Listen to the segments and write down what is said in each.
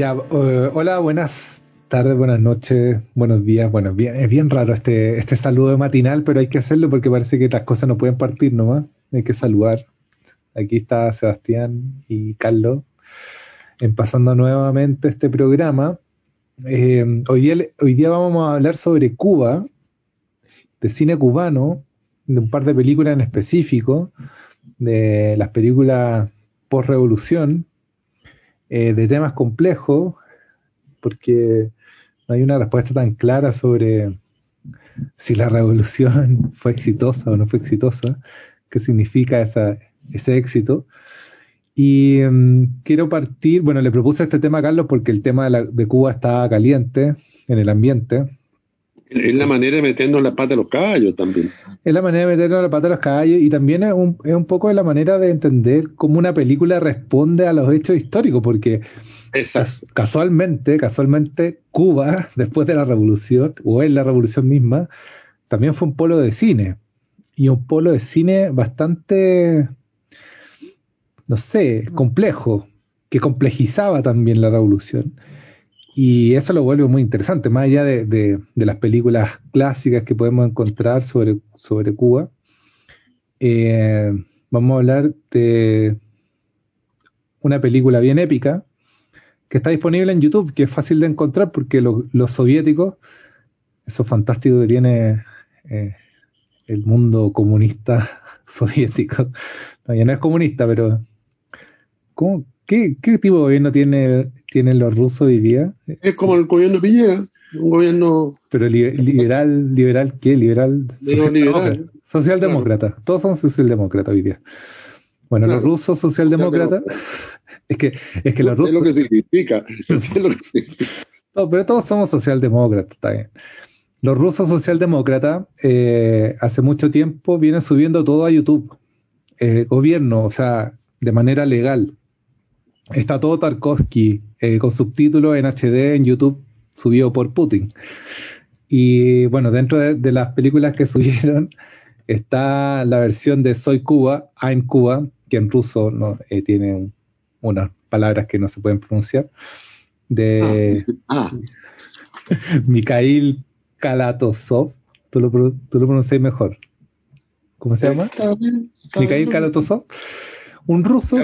Ya, eh, hola, buenas tardes, buenas noches, buenos días. Bueno, bien, es bien raro este, este saludo matinal, pero hay que hacerlo porque parece que las cosas no pueden partir nomás. Hay que saludar. Aquí está Sebastián y Carlos pasando nuevamente este programa. Eh, hoy, día, hoy día vamos a hablar sobre Cuba, de cine cubano, de un par de películas en específico, de las películas post-revolución, eh, de temas complejos, porque no hay una respuesta tan clara sobre si la revolución fue exitosa o no fue exitosa, qué significa ese éxito. Y em, quiero partir, bueno, le propuse este tema a Carlos porque el tema de, Cuba está caliente en el ambiente. Es la manera de meternos la pata a los caballos también. Es la manera de meternos la pata a los caballos y también es un, es un poco la manera de entender cómo una película responde a los hechos históricos, porque casualmente, casualmente, Cuba, después de la revolución, o en la revolución misma, también fue un polo de cine. Y un polo de cine bastante no sé, complejo, que complejizaba también la revolución. Y eso lo vuelve muy interesante, más allá de, las películas clásicas que podemos encontrar sobre, sobre Cuba. Eh, vamos a hablar de una película bien épica que está disponible en YouTube, que es fácil de encontrar porque los soviéticos, eso fantástico que tiene eh, el mundo comunista soviético, no, ya no es comunista, pero qué, tipo de gobierno tiene, tienen los rusos hoy día? Es como el gobierno Piñera, un gobierno... Pero liberal, liberal ¿qué? Liberal, socialdemócrata. Todos son socialdemócratas hoy día. Bueno, los rusos socialdemócratas... Es que, es que los rusos... lo que significa. No, pero todos somos socialdemócratas, está bien. Los rusos socialdemócratas eh, hace mucho tiempo vienen subiendo todo a YouTube. El gobierno, o sea, de manera legal. Está todo Tarkovsky eh, con subtítulos en HD en YouTube subido por Putin. Y bueno, dentro de, las películas que subieron está la versión de Soy Cuba, I'm Cuba, que en ruso no, eh, tiene unas palabras que no se pueden pronunciar, de ah, ah. Mikhail Kalatosov. Tú lo, tú lo pronuncias mejor. ¿Cómo se llama? Mikhail Kalatosov un ruso.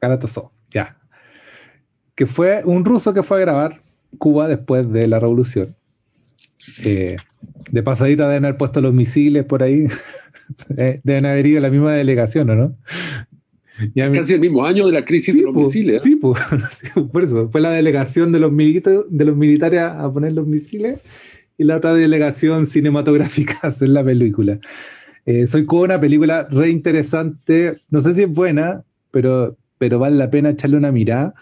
Kalatasov, ya. Que fue un ruso que fue a grabar Cuba después de la revolución. Eh, de pasadita deben haber puesto los misiles por ahí. Eh, deben haber ido a la misma delegación, ¿o no? Casi el mismo año de la crisis de los misiles. Sí, pues, por eso. Fue la delegación de los, de los militares a poner los misiles y la otra delegación cinematográfica a hacer la película. Eh, soy como una película re interesante. No sé si es buena, pero, pero vale la pena echarle una mirada.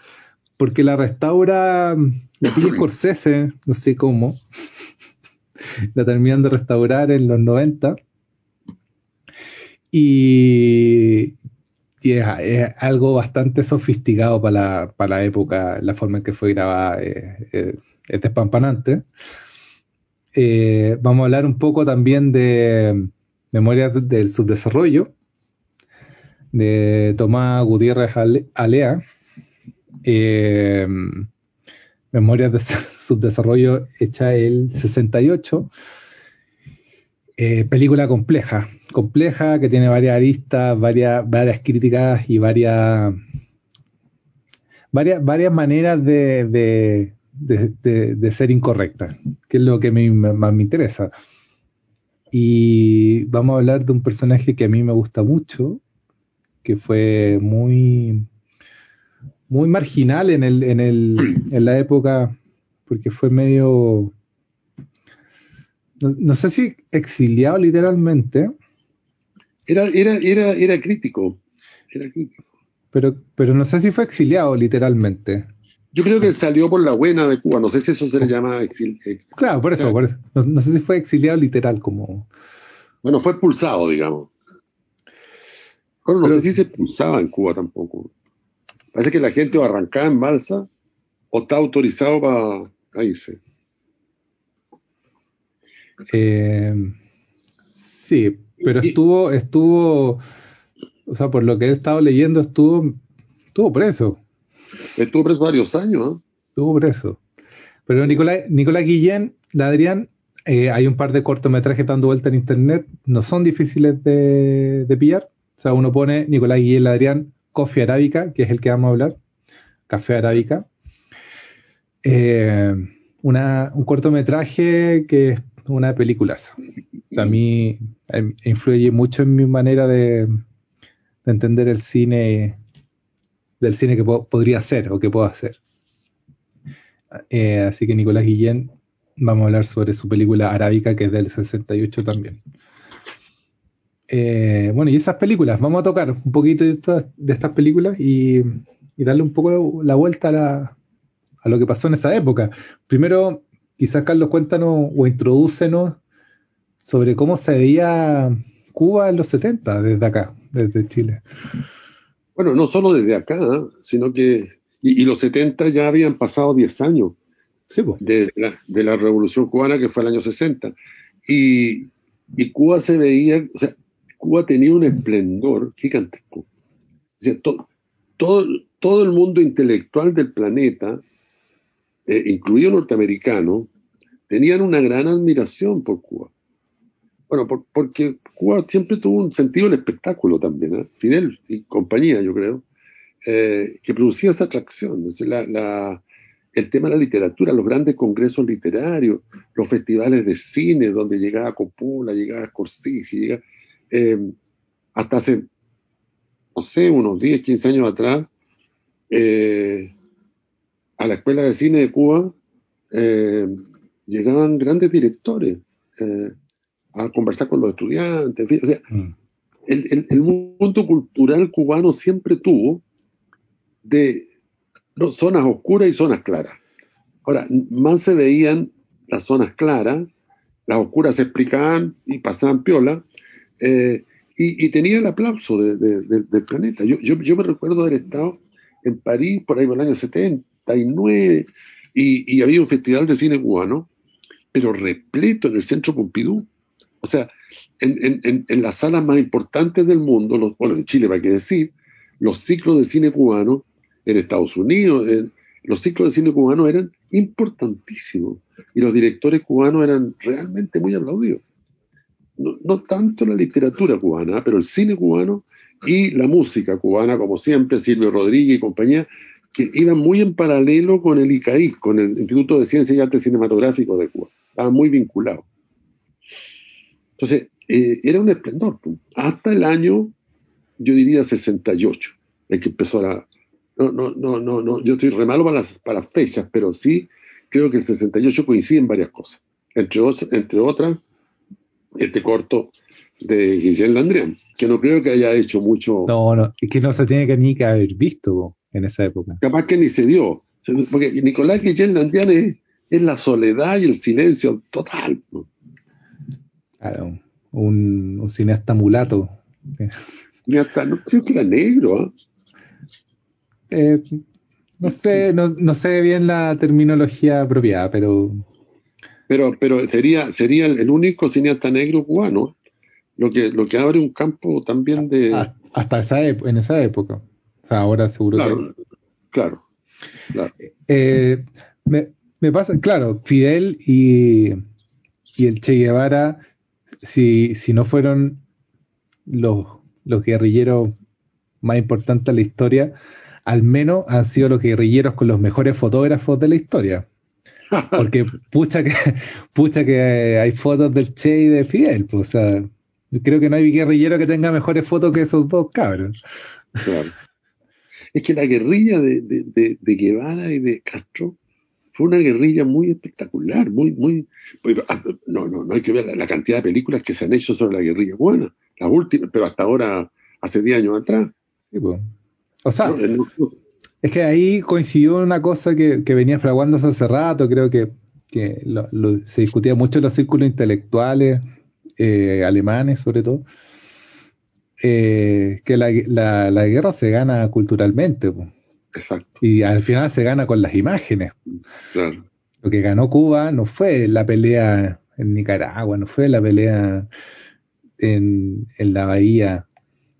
Porque la restaura la pilla Scorsese, no sé cómo. la terminan de restaurar en los 90. Y, es, algo bastante sofisticado para la, época, la forma en que fue grabada eh, eh, es despampanante. vamos a hablar un poco también de, Memorias del Subdesarrollo, de Tomás Gutiérrez Alea. Eh, Memorias del Subdesarrollo hecha el 68. Eh, película compleja, compleja que tiene varias aristas, varias, varias críticas y varias, varias, varias maneras de, de, ser incorrecta, que es lo que más me interesa. Y vamos a hablar de un personaje que a mí me gusta mucho, que fue muy, muy marginal en, el, en, el, en la época, porque fue medio, no, sé si exiliado literalmente. Era, era, era, era crítico. Era crítico. Pero, pero no sé si fue exiliado literalmente. Yo creo que salió por la buena de Cuba, no sé si eso se le llama exilio. Claro, por eso, por eso. No, sé si fue exiliado literal como... Bueno, fue expulsado, digamos. Bueno, no sé si se expulsaba en Cuba tampoco. Parece que la gente o arrancaba en balsa o está autorizado para irse. Eh, sí, pero estuvo, estuvo, o sea, por lo que he estado leyendo, estuvo, estuvo preso. Estuvo preso varios años. Estuvo preso. Pero Nicolás, Nicolás Guillén, la Adrián, eh, hay un par de cortometrajes dando vuelta en internet, no son difíciles de, pillar. O sea, uno pone Nicolás Guillén, la Adrián, Coffee Arábica, que es el que vamos a hablar, Café Arábica. Eh, un cortometraje que es una película. A mí eh, influye mucho en mi manera de, entender el cine, del cine que podría ser o que puedo hacer. Eh, así que Nicolás Guillén, vamos a hablar sobre su película Arábica, que es del 68 también. Eh, bueno, y esas películas, vamos a tocar un poquito de, estas películas y, darle un poco la vuelta a, a, lo que pasó en esa época. Primero, quizás Carlos, cuéntanos o introdúcenos sobre cómo se veía Cuba en los 70, desde acá, desde Chile. Bueno, no solo desde acá, sino que y, los 70 ya habían pasado 10 años de, la, revolución cubana, que fue el año 60. Y, Cuba se veía, o sea, Cuba tenía un esplendor gigantesco. O sea, todo, todo el mundo intelectual del planeta, eh, incluido norteamericano, tenían una gran admiración por Cuba. Bueno, porque Cuba siempre tuvo un sentido del espectáculo también, ¿eh? Fidel y compañía, yo creo. Eh, que producía esa atracción. el tema de la literatura, los grandes congresos literarios, los festivales de cine donde llegaba Coppola, llegaba Scorsese, llega, eh, hasta hace, no sé, unos 10, 15 años atrás, a la Escuela de Cine de Cuba llegaban grandes directores a conversar con los estudiantes. Mm. el, mundo cultural cubano siempre tuvo de zonas oscuras y zonas claras. Ahora, más se veían las zonas claras, las oscuras se explicaban y pasaban piola, eh, y, tenía el aplauso del planeta. Yo, yo, me recuerdo haber estado en París por ahí por el año 79 y, y había un festival de cine cubano, pero repleto en el centro Pompidou. O sea, en, en, en las salas más importantes del mundo, los, bueno, en Chile, para qué decir, los ciclos de cine cubano en Estados Unidos. los ciclos de cine cubano eran importantísimos y los directores cubanos eran realmente muy aplaudidos. No, tanto la literatura cubana, pero el cine cubano y la música cubana, como siempre, Silvio Rodríguez y compañía, que iban muy en paralelo con el ICAI, con el Instituto de Ciencias y Arte Cinematográfico de Cuba. Estaban muy vinculados. Entonces, eh, era un esplendor. Hasta el año, yo diría, 68, en que empezó la, no, no, no, no, no, yo estoy re malo para las, para fechas, pero sí creo que el 68 coincide en varias cosas. Entre, entre otras, este corto de Guillén Landrian, que no creo que haya hecho mucho. No, no, es que no se tiene que ni que haber visto en esa época. Capaz que ni se dio. Porque Nicolás Guillén Landrian es, la soledad y el silencio total. Claro, un, un cineasta mulato. Cineasta, no creo que era negro, ¿ah? Eh, no sé, no, sé bien la terminología apropiada, pero. Pero, pero sería, sería el único cineasta negro cubano, lo que, lo que abre un campo también de. Ah, hasta esa en esa época. O sea, ahora seguro claro, Claro, claro. Eh, me, pasa, claro, Fidel y, y el Che Guevara, si, si no fueron los, los guerrilleros más importantes de la historia, al menos han sido los guerrilleros con los mejores fotógrafos de la historia. Porque pucha que, pucha que hay fotos del Che y de Fidel, pues, o sea, creo que no hay guerrillero que tenga mejores fotos que esos dos cabros. Claro. Es que la guerrilla de, de, de, Guevara y de Castro fue una guerrilla muy espectacular, muy, muy, pues, ah, no, no, no hay que ver la, cantidad de películas que se han hecho sobre la guerrilla buena, las últimas, pero hasta ahora, hace 10 años atrás. Sí, pues. O sea, es que ahí coincidió una cosa que, venía fraguándose hace rato, creo que, se discutía mucho en los círculos intelectuales eh, alemanes sobre todo, eh, que la, guerra se gana culturalmente. Exacto. Y al final se gana con las imágenes. Lo que ganó Cuba no fue la pelea en Nicaragua, no fue la pelea en, en la bahía,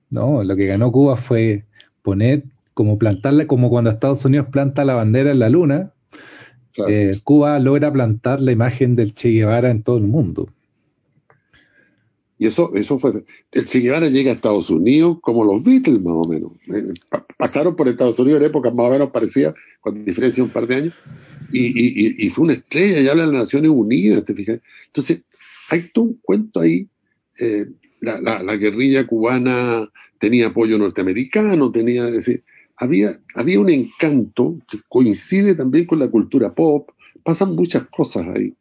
no, lo que ganó Cuba fue poner como plantarle, como cuando Estados Unidos planta la bandera en la luna, eh, Cuba logra plantar la imagen del Che Guevara en todo el mundo. Y eso, eso fue. El Che Guevara llega a Estados Unidos como los Beatles, más o menos. Eh, pasaron por Estados Unidos en épocas más o menos parecidas, con diferencia de un par de años, y, fue una estrella ya de las Naciones Unidas, ¿te fijas? Entonces, hay todo un cuento ahí. Eh, la, guerrilla cubana tenía apoyo norteamericano, tenía. decir, había, había un encanto que coincide también con la cultura pop. Pasan muchas cosas ahí,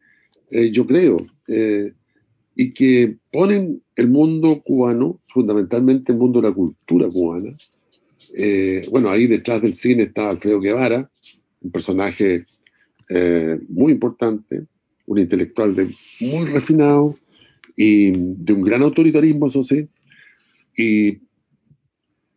eh, yo creo y que ponen el mundo cubano, fundamentalmente el mundo de la cultura cubana. Eh, bueno, ahí detrás del cine está Alfredo Guevara, un personaje eh, muy importante, un intelectual de, muy refinado y de un gran autoritarismo, eso sí, y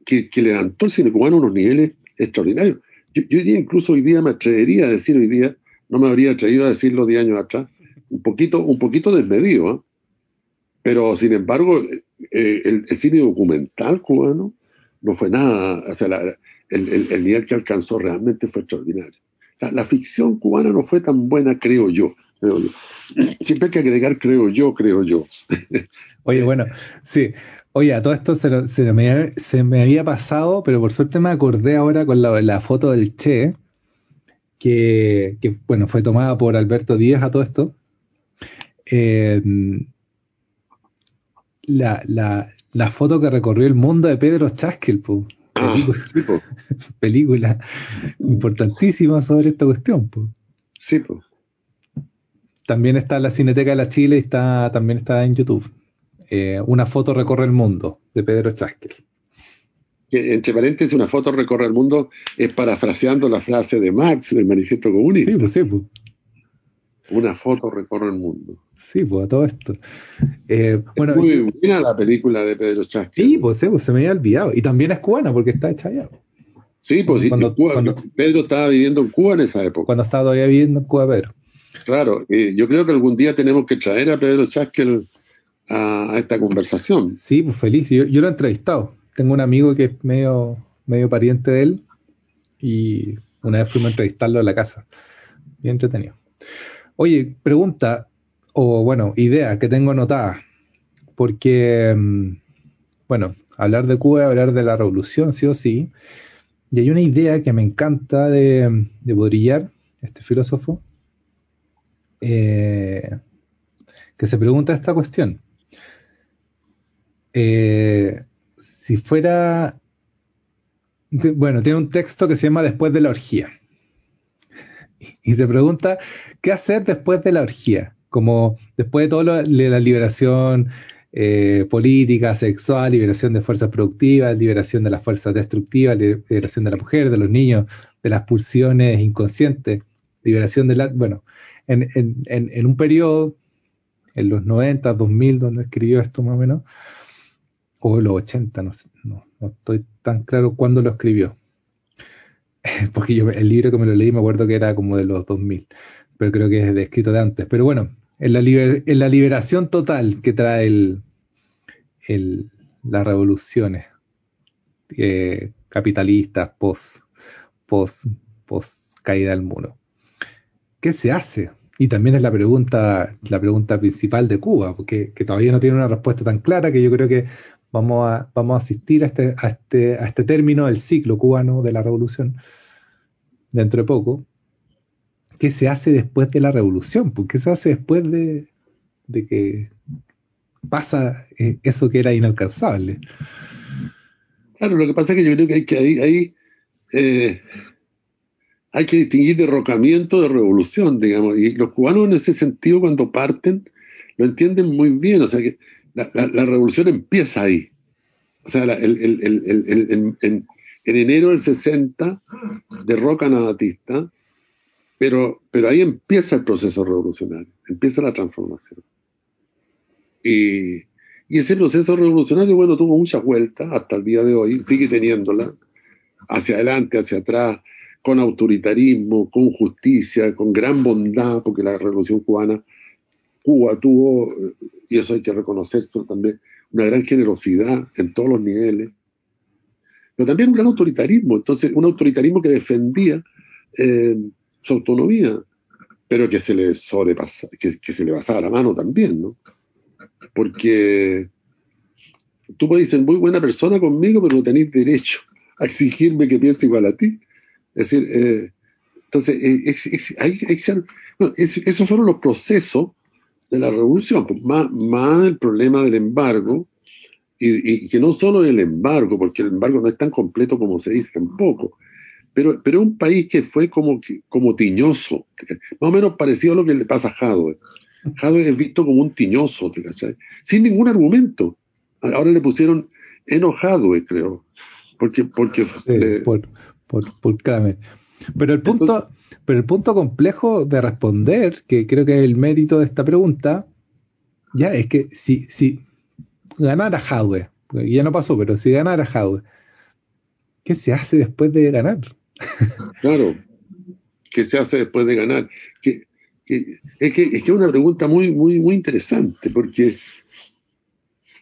que, levantó el cine cubano a unos niveles extraordinarios. Yo, yo diría, incluso hoy día me atrevería a decir hoy día, no me habría atrevido a decirlo 10 años atrás, un poquito, un poquito desmedido, ¿eh? Pero, sin embargo, eh, el, cine documental cubano no fue nada, o sea, el, nivel que alcanzó realmente fue extraordinario. La, ficción cubana no fue tan buena, creo yo, Siempre hay que agregar, creo yo, creo yo. Oye, bueno, sí. Oye, a todo esto se, me, había pasado, pero por suerte me acordé ahora con la, foto del Che, que, bueno, fue tomada por Alberto Díaz a todo esto. Eh, la, la, la foto que recorrió el mundo de Pedro Chaskel, ah, película, importantísima sobre esta cuestión. Sí, pues. También está en la Cineteca de la Chile y está, también está en YouTube. Eh, una foto recorre el mundo de Pedro Chaskel. entre paréntesis, una foto recorre el mundo es parafraseando la frase de Marx del Manifiesto Comunista. Sí, pues sí, pues. Una foto recorre el mundo. Sí, pues a todo esto. Eh, bueno, muy buena la película de Pedro Chasquil. Sí, pues, pues, se me había olvidado. Y también es cubana porque está hecha allá. Sí, pues cuando, Pedro estaba viviendo en Cuba en esa época. Cuando estaba todavía viviendo en Cuba, Pedro. Claro, yo creo que algún día tenemos que traer a Pedro Chasquel a, esta conversación. Sí, pues feliz. Yo, yo, lo he entrevistado. Tengo un amigo que es medio, medio pariente de él y una vez fuimos a entrevistarlo en la casa. Bien entretenido. Oye, pregunta, o bueno, idea que tengo anotada, porque, mm, bueno, hablar de Cuba, hablar de la revolución, sí o sí, y hay una idea que me encanta de, de este filósofo, eh, que se pregunta esta cuestión. Eh, si fuera, bueno, tiene un texto que se llama Después de la orgía. Y te pregunta, ¿qué hacer después de la orgía? Como después de todo de la liberación eh, política, sexual, liberación de fuerzas productivas, liberación de las fuerzas destructivas, liberación de la mujer, de los niños, de las pulsiones inconscientes, liberación de la... Bueno, en, en, un periodo, en los 90, 2000, donde escribió esto más o menos, o los 80, no, no, no estoy tan claro cuándo lo escribió. Porque yo el libro que me lo leí me acuerdo que era como de los 2000, pero creo que es de escrito de antes. Pero bueno, en la, en la liberación total que trae el, las revoluciones eh, capitalistas post, post, post caída del muro. ¿Qué se hace? Y también es la pregunta, la pregunta principal de Cuba, porque que todavía no tiene una respuesta tan clara que yo creo que vamos a, vamos a asistir a este, a este, a este término del ciclo cubano de la revolución dentro de poco. ¿Qué se hace después de la revolución? ¿Por ¿Qué se hace después de, que pasa eh, eso que era inalcanzable? Claro, lo que pasa es que yo creo que hay que, eh, hay que distinguir derrocamiento de revolución, digamos, y los cubanos en ese sentido cuando parten lo entienden muy bien, o sea que la, revolución empieza ahí. O sea, en, en, enero del 60 derrocan a Batista, pero, pero ahí empieza el proceso revolucionario, empieza la transformación. Y, y ese proceso revolucionario, bueno, tuvo muchas vueltas hasta el día de hoy, sigue teniéndola, hacia adelante, hacia atrás, con autoritarismo, con justicia, con gran bondad, porque la revolución cubana, Cuba tuvo, y eso hay que reconocerlo también, una gran generosidad en todos los niveles. pero también un gran autoritarismo, entonces un autoritarismo que defendía eh, su autonomía, pero que se le sobrepasa, que, se le pasaba la mano también, ¿no? Porque tú puedes ser muy buena persona conmigo, pero no tenéis derecho a exigirme que piense igual a ti. Es decir, eh, entonces, eh, hay, esos fueron los procesos de la revolución, pues, más, más el problema del embargo, y, que no solo el embargo, porque el embargo no es tan completo como se dice tampoco, pero, pero un país que fue como, como tiñoso, más o menos parecido a lo que le pasa a Jadwe. Jadwe es visto como un tiñoso, sin ningún argumento. Ahora le pusieron enojado, creo, porque... porque por, por, por Pero el punto... pero el punto complejo de responder, que creo que es el mérito de esta pregunta, ya es que si, si ganara Jadwe, ya no pasó, pero si ganara Jadwe, ¿qué se hace después de ganar? claro, ¿qué se hace después de ganar? Que, es que es que una pregunta muy, muy, muy interesante, porque,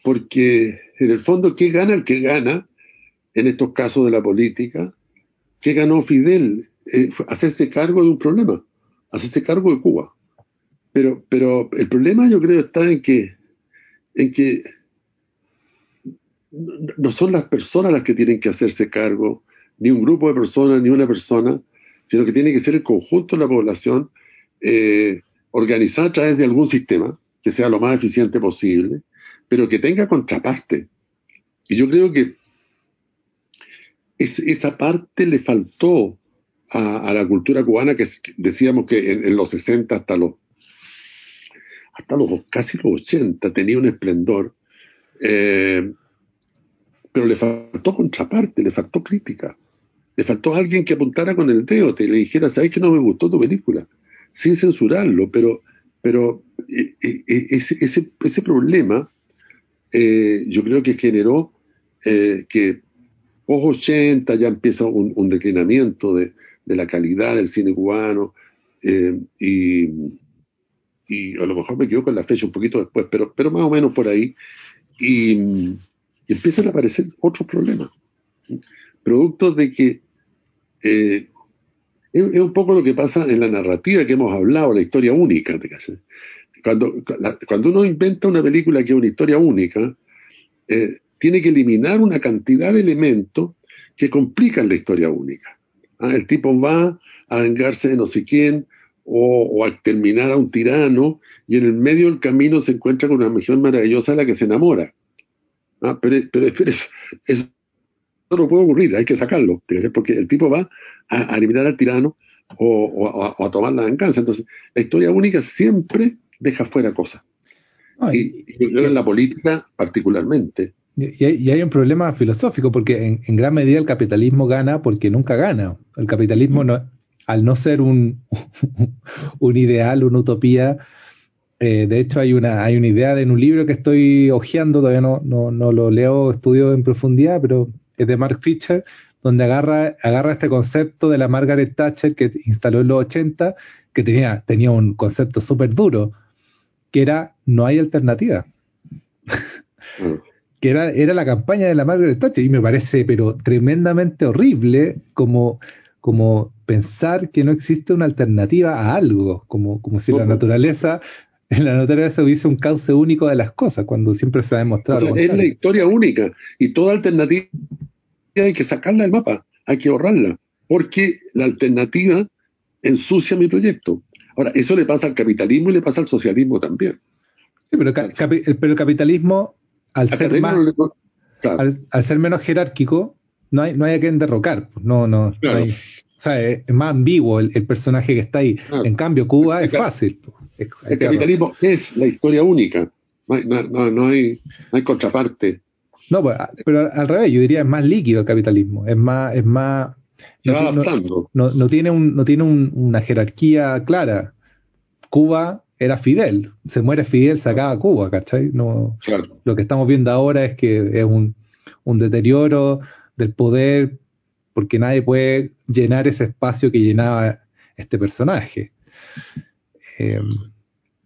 porque en el fondo, ¿qué gana el que gana en estos casos de la política? ¿Qué ganó Fidel? Eh, hacerse cargo de un problema, hacerse cargo de Cuba. Pero, pero el problema yo creo está en que, en que no son las personas las que tienen que hacerse cargo, ni un grupo de personas, ni una persona, sino que tiene que ser el conjunto de la población eh, organizada a través de algún sistema que sea lo más eficiente posible, pero que tenga contraparte. Y yo creo que esa parte le faltó a, la cultura cubana, que decíamos que en, los 60 hasta los, hasta los casi los 80 tenía un esplendor. Eh, pero le faltó contraparte, le faltó crítica, le faltó alguien que apuntara con el dedo, te le dijera, sabes que no me gustó tu película, sin censurarlo, pero, pero eh, eh, eh, ese, ese, problema yo creo que generó que post 80 ya empieza un, declinamiento de, de, la calidad del cine cubano y, y a lo mejor me equivoco en la fecha un poquito después, pero, pero más o menos por ahí. Y, empiezan a aparecer otros problemas, productos de que eh, es, un poco lo que pasa en la narrativa que hemos hablado, la historia única. Cuando, cuando uno inventa una película que es una historia única, eh, tiene que eliminar una cantidad de elementos que complican la historia única. ¿ah? El tipo va a vengarse de no sé quién o, a terminar a un tirano y en el medio del camino se encuentra con una mujer maravillosa de la que se enamora. Ah, pero, pero, no puede ocurrir, hay que sacarlo, porque el tipo va a, eliminar al tirano o, a, tomar la venganza. Entonces, la historia única siempre deja fuera cosas. y, en la política particularmente. Y hay, un problema filosófico, porque en, gran medida el capitalismo gana porque nunca gana. El capitalismo, no, al no ser un, un ideal, una utopía, eh, de hecho, hay una, hay una idea en un libro que estoy hojeando, todavía no, no, lo leo, estudio en profundidad, pero de Mark Fisher, donde agarra, agarra este concepto de la Margaret Thatcher que instaló en los 80, que tenía, tenía un concepto súper duro, que era no hay alternativa. Mm. que era, era la campaña de la Margaret Thatcher, y me parece, pero tremendamente horrible como, como pensar que no existe una alternativa a algo, como, como si la naturaleza en la naturaleza hubiese un cauce único de las cosas, cuando siempre se ha demostrado. es la historia única y toda alternativa hay que sacarla del mapa, hay que ahorrarla, porque la alternativa ensucia mi proyecto. Ahora, eso le pasa al capitalismo y le pasa al socialismo también. Sí, pero, el capitalismo, al ser, más, al, ser menos jerárquico, no hay, no hay a quien derrocar. No, no, hay, o sea, es, más ambiguo el, personaje que está ahí. En cambio, Cuba es fácil. El capitalismo es la historia única. No hay, no, hay, contraparte. No, pues, pero al revés, yo diría es más líquido el capitalismo. Es más, es más. No, tiene, un, no tiene una jerarquía clara. Cuba era Fidel. Se muere Fidel, se acaba Cuba, ¿cachai? No, Lo que estamos viendo ahora es que es un, un deterioro del poder porque nadie puede llenar ese espacio que llenaba este personaje. Eh,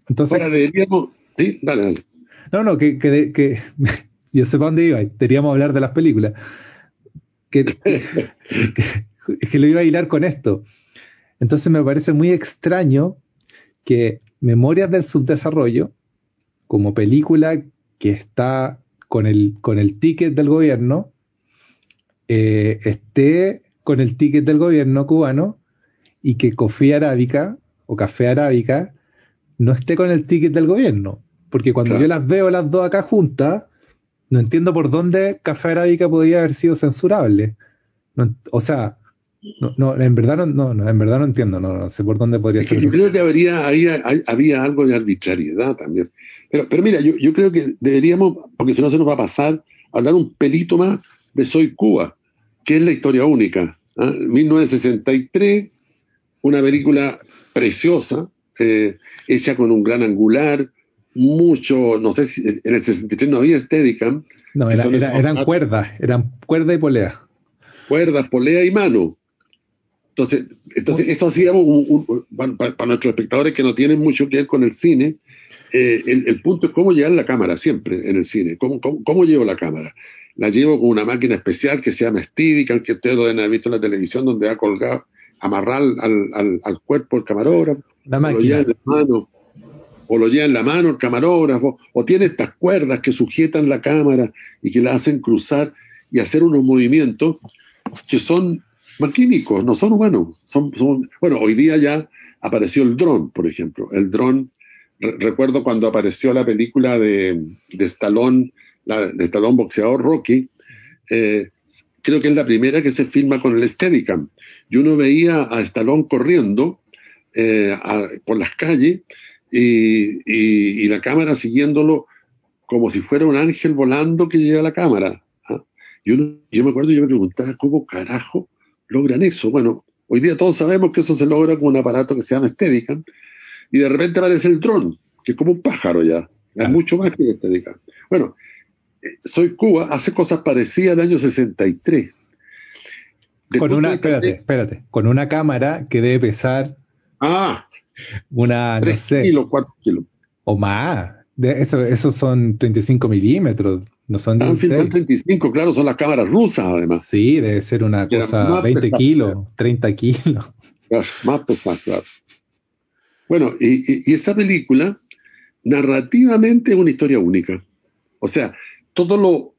entonces, Sí, dale, dale. No, no, que, que, que yo sé para dónde iba. Deberíamos hablar de las películas. que, que, lo iba a hilar con esto. Entonces me parece muy extraño que Memorias del Subdesarrollo, como película que está con el, con el ticket del gobierno, eh, esté con el ticket del gobierno cubano y que Coffee Arábica o Café Arábica no esté con el ticket del gobierno. Porque cuando yo las veo las dos acá juntas, no entiendo por dónde Café Arábica podría haber sido censurable. o sea, no, en verdad no, no, en verdad no entiendo, no, sé por dónde podría ser. Yo creo que habría, ahí había algo de arbitrariedad también. Pero, pero mira, yo, yo creo que deberíamos, porque si no se nos va a pasar, hablar un pelito más de Soy Cuba, que es la historia única. 1963, ¿ah? una película preciosa, eh, hecha con un gran angular, mucho, no sé si en el 63 no había Steadicam. No, eran cuerdas, eran cuerda y polea. Cuerdas, polea y mano. Entonces, entonces esto hacíamos un, para, nuestros espectadores que no tienen mucho que ver con el cine, eh, el, punto es cómo llevar la cámara siempre en el cine. ¿Cómo, cómo, llevo la cámara? La llevo con una máquina especial que se llama Steadicam, que ustedes lo deben haber visto en la televisión, donde ha colgado, amarrar al, al, al cuerpo el camarógrafo. La máquina o lo lleva en la mano el camarógrafo, o tiene estas cuerdas que sujetan la cámara y que la hacen cruzar y hacer unos movimientos que son maquínicos, no son humanos. Son, bueno, hoy día ya apareció el dron, por ejemplo. El dron, recuerdo cuando apareció la película de, de Stallone, la, de Stallone boxeador Rocky, eh, creo que es la primera que se filma con el Steadicam. Y uno veía a Stallone corriendo eh, por las calles y, la cámara siguiéndolo como si fuera un ángel volando que llega a la cámara. ¿ah? Y yo me acuerdo, yo me preguntaba, ¿cómo carajo logran eso? Bueno, hoy día todos sabemos que eso se logra con un aparato que se llama Steadicam, y de repente aparece el dron, que es como un pájaro ya, es mucho más que Steadicam. Bueno, Soy Cuba hace cosas parecidas al año 63. con una, espérate, espérate, con una cámara que debe pesar ah, una, no sé. kilos, kilos. O más. De eso, esos son 35 milímetros, no son 16. 35, claro, son las cámaras rusas además. Sí, debe ser una cosa 20 kilos, 30 kilos. más pesada, claro. Bueno, y, y, esa película, narrativamente es una historia única. O sea, todo lo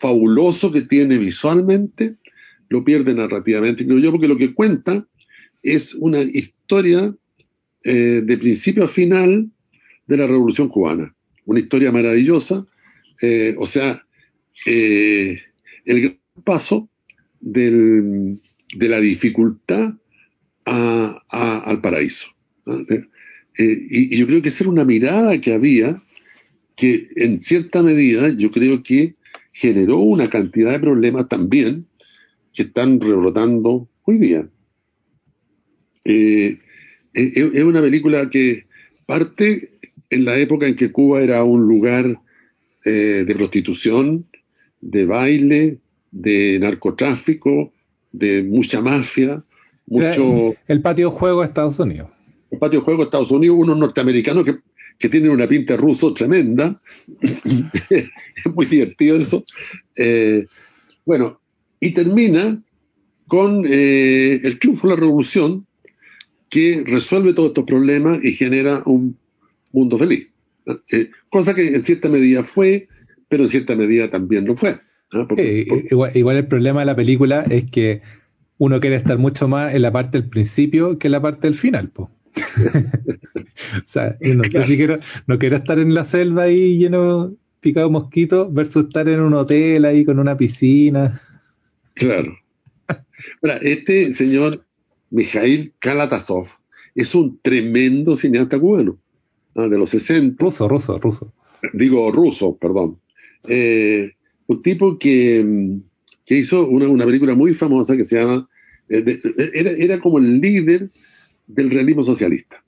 fabuloso que tiene visualmente, lo pierde narrativamente, creo yo, porque lo que cuenta es una historia eh, de principio a final de la Revolución Cubana. Una historia maravillosa, eh, o sea, eh, el gran paso de la dificultad al paraíso. Y, y, yo creo que esa era una mirada que había que en cierta medida yo creo que generó una cantidad de problemas también que están rebrotando hoy día. Eh, es una película que parte en la época en que Cuba era un lugar eh, de prostitución, de baile, de narcotráfico, de mucha mafia, mucho... El patio juego de Estados Unidos. El patio juego de Estados Unidos, unos norteamericanos que, que tienen una pinta ruso tremenda. es muy divertido eso. Eh, bueno, y termina con eh, el triunfo de la revolución, que resuelve todos estos problemas y genera un mundo feliz. Eh, cosa que en cierta medida fue, pero en cierta medida también no fue. igual, el problema de la película es que uno quiere estar mucho más en la parte del principio que en la parte del final. o sea, no sé si quiero, no quiero estar en la selva ahí lleno picado mosquito versus estar en un hotel ahí con una piscina. Claro. Ahora, este señor Mikhail Kalatasov es un tremendo cineasta cubano, ¿ah? de los 60. Ruso, ruso, ruso. Digo ruso, perdón. Eh, un tipo que, que hizo una, una, película muy famosa que se llama, eh, era, era como el líder del realismo socialista.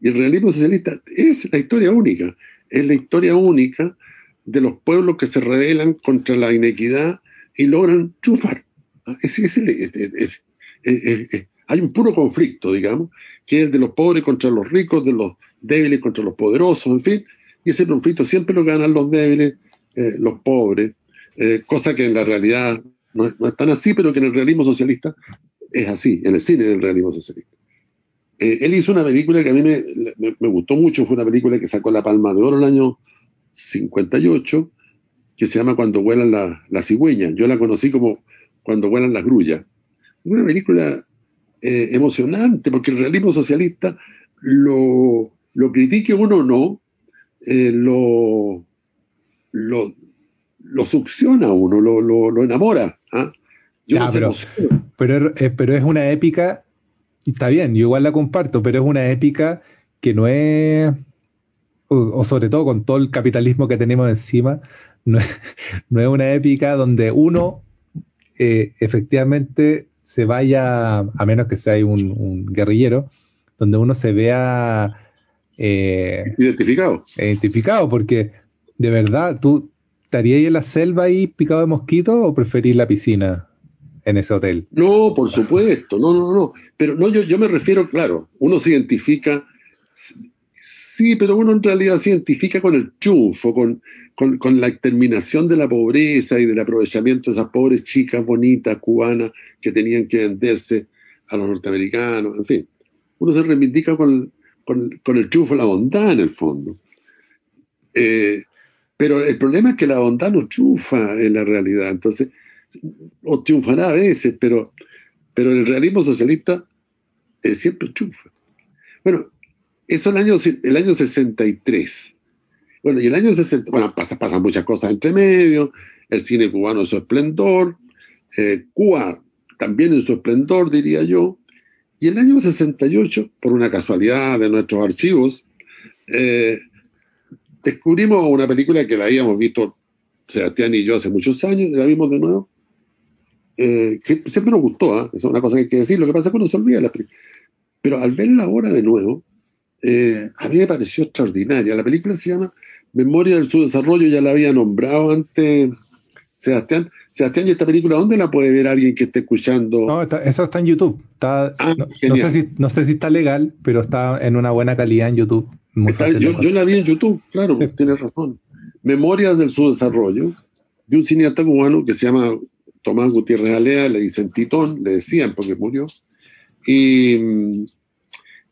Y el realismo socialista es la historia única, es la historia única de los pueblos que se rebelan contra la inequidad y logran chufar. ¿Ah? Es, es, es, es, hay un puro conflicto, digamos, que es de los pobres contra los ricos, de los débiles contra los poderosos, en fin, y ese conflicto siempre lo ganan los débiles, eh, los pobres, eh, cosa que en la realidad no es, tan así, pero que en el realismo socialista es así, en el cine del realismo socialista. Eh, él hizo una película que a mí me, gustó mucho, fue una película que sacó la Palma de Oro el año 58, que se llama Cuando vuelan las cigüeñas. Yo la conocí como Cuando vuelan las grullas. Una película eh, emocionante, porque el realismo socialista lo, lo critique uno o no, eh, lo, lo, lo, succiona uno, lo, lo, enamora. ¿ah? pero, pero, pero, es una épica, está bien, yo igual la comparto, pero es una épica que no es, o, sobre todo con todo el capitalismo que tenemos encima, no es, no es una épica donde uno eh, efectivamente se vaya, a menos que sea un, un guerrillero, donde uno se vea eh, identificado. Identificado, porque de verdad, ¿tú estarías en la selva ahí picado de mosquito o preferís la piscina en ese hotel? No, por supuesto, no, no, no. Pero no, yo, yo me refiero, claro, uno se identifica, sí, pero uno en realidad se identifica con el chufo, con, con, con la exterminación de la pobreza y del aprovechamiento de esas pobres chicas bonitas cubanas que tenían que venderse a los norteamericanos, en fin. Uno se reivindica con, con, el triunfo la bondad en el fondo. Eh, pero el problema es que la bondad no triunfa en la realidad, entonces, o triunfará a veces, pero, pero el realismo socialista siempre triunfa. Bueno, eso el año, el año 63. Bueno, y el año 60, bueno, pasan pasa muchas cosas entre medio, el cine cubano en su esplendor, eh, Cuba también en su esplendor, diría yo, y el año 68, por una casualidad de nuestros archivos, eh, descubrimos una película que la habíamos visto Sebastián y yo hace muchos años, la vimos de nuevo. Eh, siempre, nos gustó, ¿eh? es una cosa que hay que decir, lo que pasa es que uno se olvida la película. Pero al verla ahora de nuevo, eh, a mí me pareció extraordinaria. La película se llama Memoria del Subdesarrollo, ya la había nombrado antes Sebastián, Sebastián, ¿y esta película dónde la puede ver alguien que esté escuchando? No, esa está en YouTube. Está, ah, no, sé si, no, sé si, está legal, pero está en una buena calidad en YouTube. yo, yo, la vi en YouTube, claro, tienes razón. Memorias del subdesarrollo, de un cineasta cubano que se llama Tomás Gutiérrez Alea, le dicen Titón, le decían porque murió, y mm,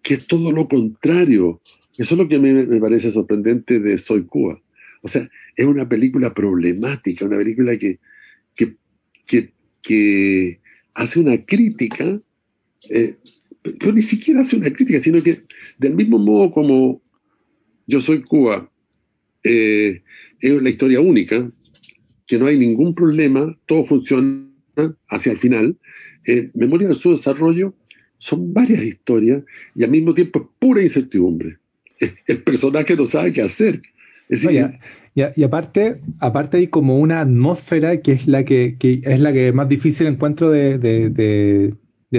que es todo lo contrario. Eso es lo que me, me parece sorprendente de Soy Cuba. O sea, es una película problemática, una película que, que, que, hace una crítica, eh, pero ni siquiera hace una crítica, sino que del mismo modo como Yo soy Cuba, eh, es la historia única, que no hay ningún problema, todo funciona hacia el final. Eh, Memoria de su desarrollo son varias historias y al mismo tiempo es pura incertidumbre. El personaje no sabe qué hacer. Es decir, y, aparte, aparte hay como una atmósfera que es la que, es la que más difícil encuentro de,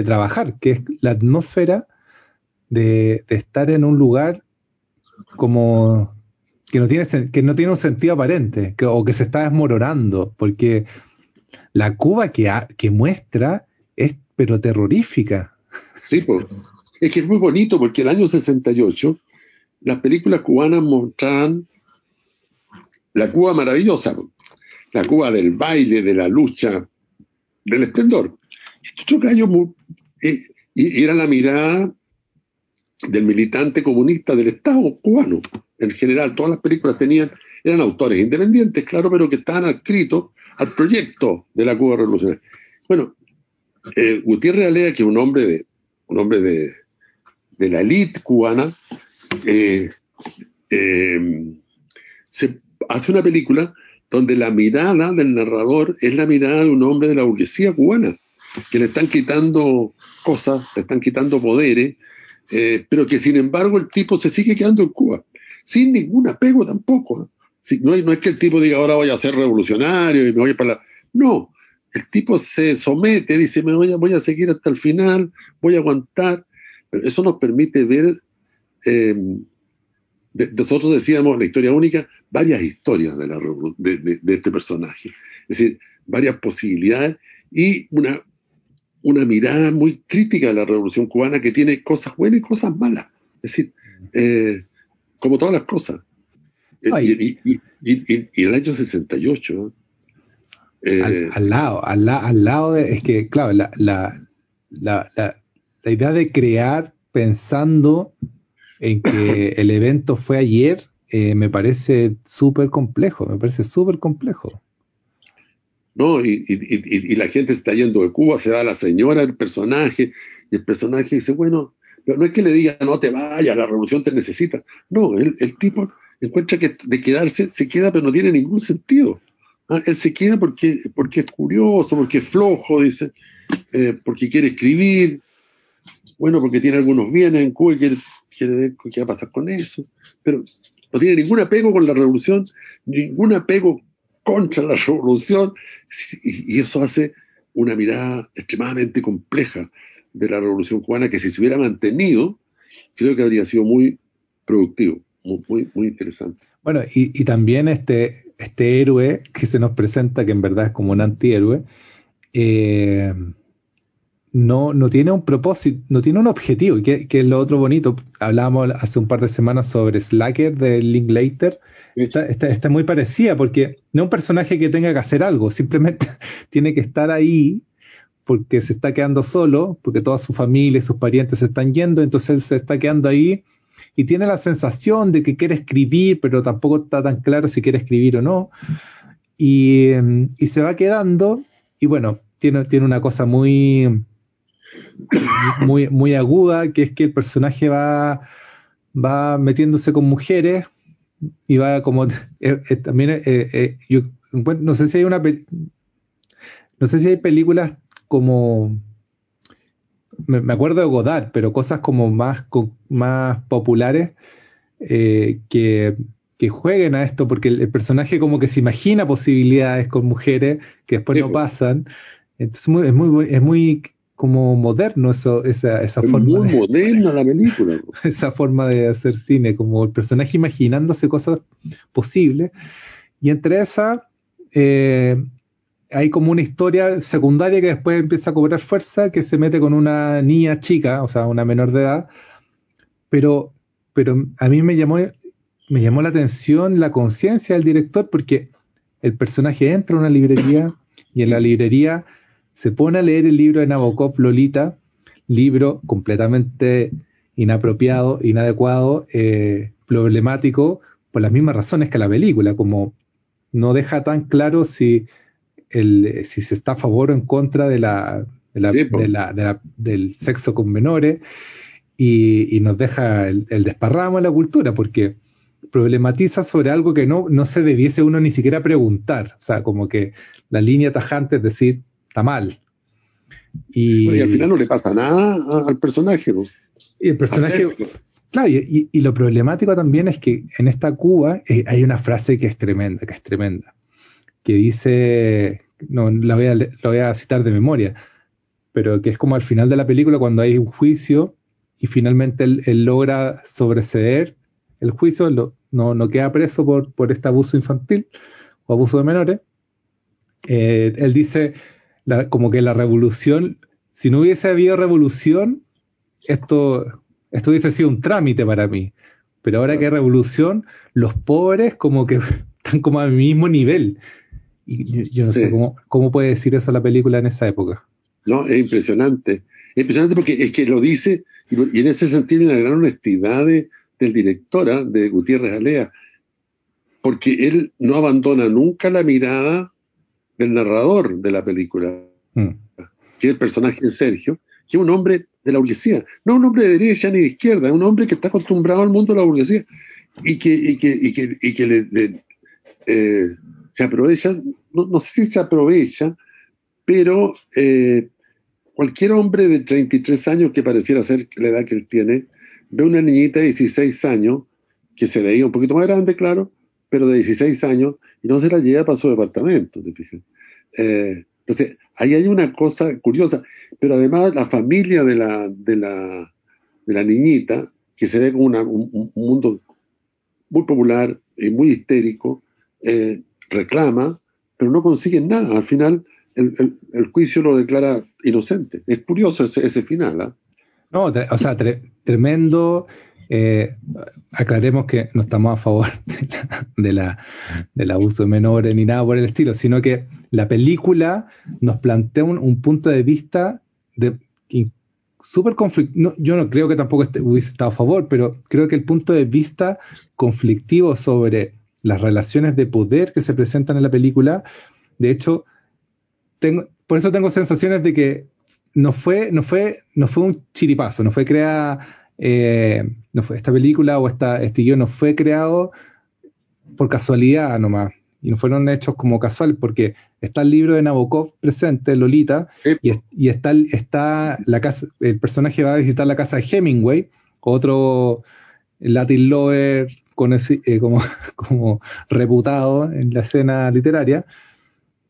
trabajar, que es la atmósfera de, estar en un lugar como que no tiene que no tiene un sentido aparente o que se está desmoronando porque la Cuba que, muestra es pero terrorífica. Sí es que es muy bonito porque el año 68 las películas cubanas mostraban la Cuba maravillosa, la Cuba del baile, de la lucha, del esplendor. Esto eh, y era la mirada del militante comunista del Estado cubano. En general, todas las películas tenían, eran autores independientes, claro, pero que estaban adscritos al proyecto de la Cuba revolucionaria. Bueno, eh, Gutiérrez Alea, que es un hombre de, un hombre de, la élite cubana, eh, se hace una película donde la mirada del narrador es la mirada de un hombre de la burguesía cubana, que le están quitando cosas, le están quitando poderes, eh, pero que sin embargo el tipo se sigue quedando en Cuba, sin ningún apego tampoco. no, no, es que el tipo diga ahora voy a ser revolucionario y me voy para la... No, el tipo se somete, dice me voy a, voy a seguir hasta el final, voy a aguantar, pero eso nos permite ver, eh, nosotros decíamos la historia única, varias historias de, la, de, de, este personaje. Es decir, varias posibilidades y una, una mirada muy crítica de la revolución cubana que tiene cosas buenas y cosas malas. Es decir, eh, como todas las cosas. Eh, y, y, y, y, el año 68, Eh, al, lado, al, al, lado de, es que, claro, la, la, la, la idea de crear pensando en que el evento fue ayer eh, me parece súper complejo, me parece súper complejo. No, y, y, la gente está yendo de Cuba, se da la señora el personaje, y el personaje dice, bueno, pero no es que le diga, no te vayas, la revolución te necesita. No, el, el tipo encuentra que de quedarse, se queda, pero no tiene ningún sentido. Ah, él se queda porque, porque es curioso, porque es flojo, dice, eh, porque quiere escribir, bueno, porque tiene algunos bienes en Cuba y quiere, quiere ver qué va a pasar con eso, pero no tiene ningún apego con la revolución, ningún apego contra la revolución, y, eso hace una mirada extremadamente compleja de la revolución cubana que si se hubiera mantenido, creo que habría sido muy productivo, muy, muy, interesante. Bueno, y, y, también este, este héroe que se nos presenta, que en verdad es como un antihéroe, eh, no, no tiene un propósito, no tiene un objetivo, que, que es lo otro bonito. Hablábamos hace un par de semanas sobre Slacker de Linklater. Está, está, muy parecida porque no es un personaje que tenga que hacer algo, simplemente tiene que estar ahí porque se está quedando solo, porque toda su familia y sus parientes se están yendo, entonces él se está quedando ahí y tiene la sensación de que quiere escribir, pero tampoco está tan claro si quiere escribir o no. Y, y se va quedando, y bueno, tiene, tiene una cosa muy, muy, muy aguda, que es que el personaje va, va metiéndose con mujeres va como eh, eh, también eh, yo no sé si hay una no sé si hay películas como me, acuerdo de Godard pero cosas como más más populares que, que jueguen a esto porque el, personaje como que se imagina posibilidades con mujeres que después no pasan. Entonces es muy es muy como moderno eso, esa, esa es forma. Muy moderna la película. esa forma de hacer cine, como el personaje imaginándose cosas posibles. Y entre esas eh, hay como una historia secundaria que después empieza a cobrar fuerza, que se mete con una niña chica, o sea, una menor de edad. Pero, pero a mí me llamó, me llamó la atención la conciencia del director porque el personaje entra a una librería y en la librería se pone a leer el libro de Nabokov, Lolita, libro completamente inapropiado, inadecuado, eh, problemático, por las mismas razones que la película, como no deja tan claro si, el, si se está a favor o en contra de la, del sexo con menores y, nos deja el, desparramo en la cultura, porque problematiza sobre algo que no, no se debiese uno ni siquiera preguntar. O sea, como que la línea tajante es decir, está mal. Y, al final no le pasa nada al personaje. Y el personaje, claro, y, lo problemático también es que en esta Cuba eh, hay una frase que es tremenda, que es tremenda, que dice, no, la voy a, voy a citar de memoria, pero que es como al final de la película cuando hay un juicio y finalmente él, logra sobreceder el juicio, no, no queda preso por, por este abuso infantil o abuso de menores. Eh, él dice, como que la revolución, si no hubiese habido revolución, esto, esto hubiese sido un trámite para mí. Pero ahora que hay revolución, los pobres como que están como al mismo nivel. Y yo, no sé cómo, cómo puede decir eso la película en esa época. No, es impresionante. Es impresionante porque es que lo dice, y, en ese sentido hay una gran honestidad de, del director, ¿ah? de Gutiérrez Alea, porque él no abandona nunca la mirada del narrador de la película, mm. que es el personaje de Sergio, que es un hombre de la burguesía, no un hombre de derecha ni de izquierda, es un hombre que está acostumbrado al mundo de la burguesía y que, y que, y que, y que le, eh, se aprovecha, no, sé si se aprovecha, pero eh, cualquier hombre de 33 años que pareciera ser la edad que él tiene, ve una niñita de 16 años, que se veía un poquito más grande, claro, pero de 16 años, y no se la lleva para su departamento, ¿te fijas? Eh, entonces, ahí hay una cosa curiosa, pero además la familia de la, de la, de la niñita, que se ve como un, mundo muy popular y muy histérico, eh, reclama, pero no consiguen nada. Al final, el, el, juicio lo declara inocente. Es curioso ese, final. ¿ah? No, o sea, tremendo eh, aclaremos que no estamos a favor de la, del abuso de menores ni nada por el estilo, sino que la película nos plantea un, punto de vista de súper conflictivo. yo no creo que tampoco hubiese estado a favor, pero creo que el punto de vista conflictivo sobre las relaciones de poder que se presentan en la película, de hecho, tengo, por eso tengo sensaciones de que no fue, no fue, no fue un chiripazo, no fue creada eh, no fue, esta película o esta, este guion no fue creado por casualidad nomás. Y no fueron hechos como casuales, porque está el libro de Nabokov presente, Lolita, y, está, está la casa, el personaje va a visitar la casa de Hemingway, otro Latin lover eh, como, como reputado en la escena literaria.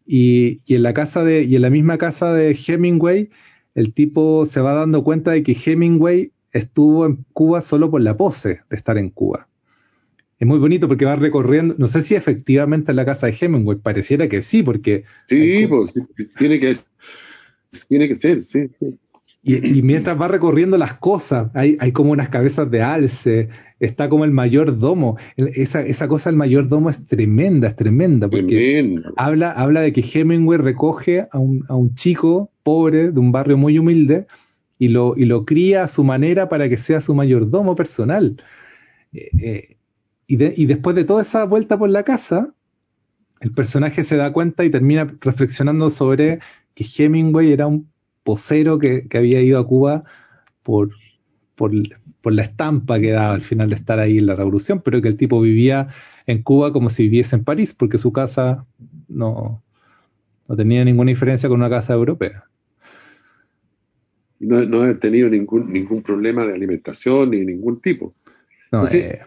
Y, y, en la casa de, y en la misma casa de Hemingway, el tipo se va dando cuenta de que Hemingway estuvo en Cuba solo por la pose de estar en Cuba. Es muy bonito porque va recorriendo, no sé si efectivamente en la casa de Hemingway, pareciera que sí, porque... Sí, pues tiene que, tiene que ser, sí. Y, mientras va recorriendo las cosas, hay, hay, como unas cabezas de alce, está como el mayordomo. Esa, esa cosa del mayordomo es tremenda, es tremenda, porque Habla, habla de que Hemingway recoge a un, a un chico pobre de un barrio muy humilde y lo, y lo cría a su manera para que sea su mayordomo personal. Eh, eh, y, y, después de toda esa vuelta por la casa, el personaje se da cuenta y termina reflexionando sobre que Hemingway era un posero que, que había ido a Cuba por, por, por, la estampa que daba al final de estar ahí en la revolución, pero que el tipo vivía en Cuba como si viviese en París, porque su casa no, no tenía ninguna diferencia con una casa europea no, no he tenido ningún, ningún problema de alimentación ni ningún tipo. Eh.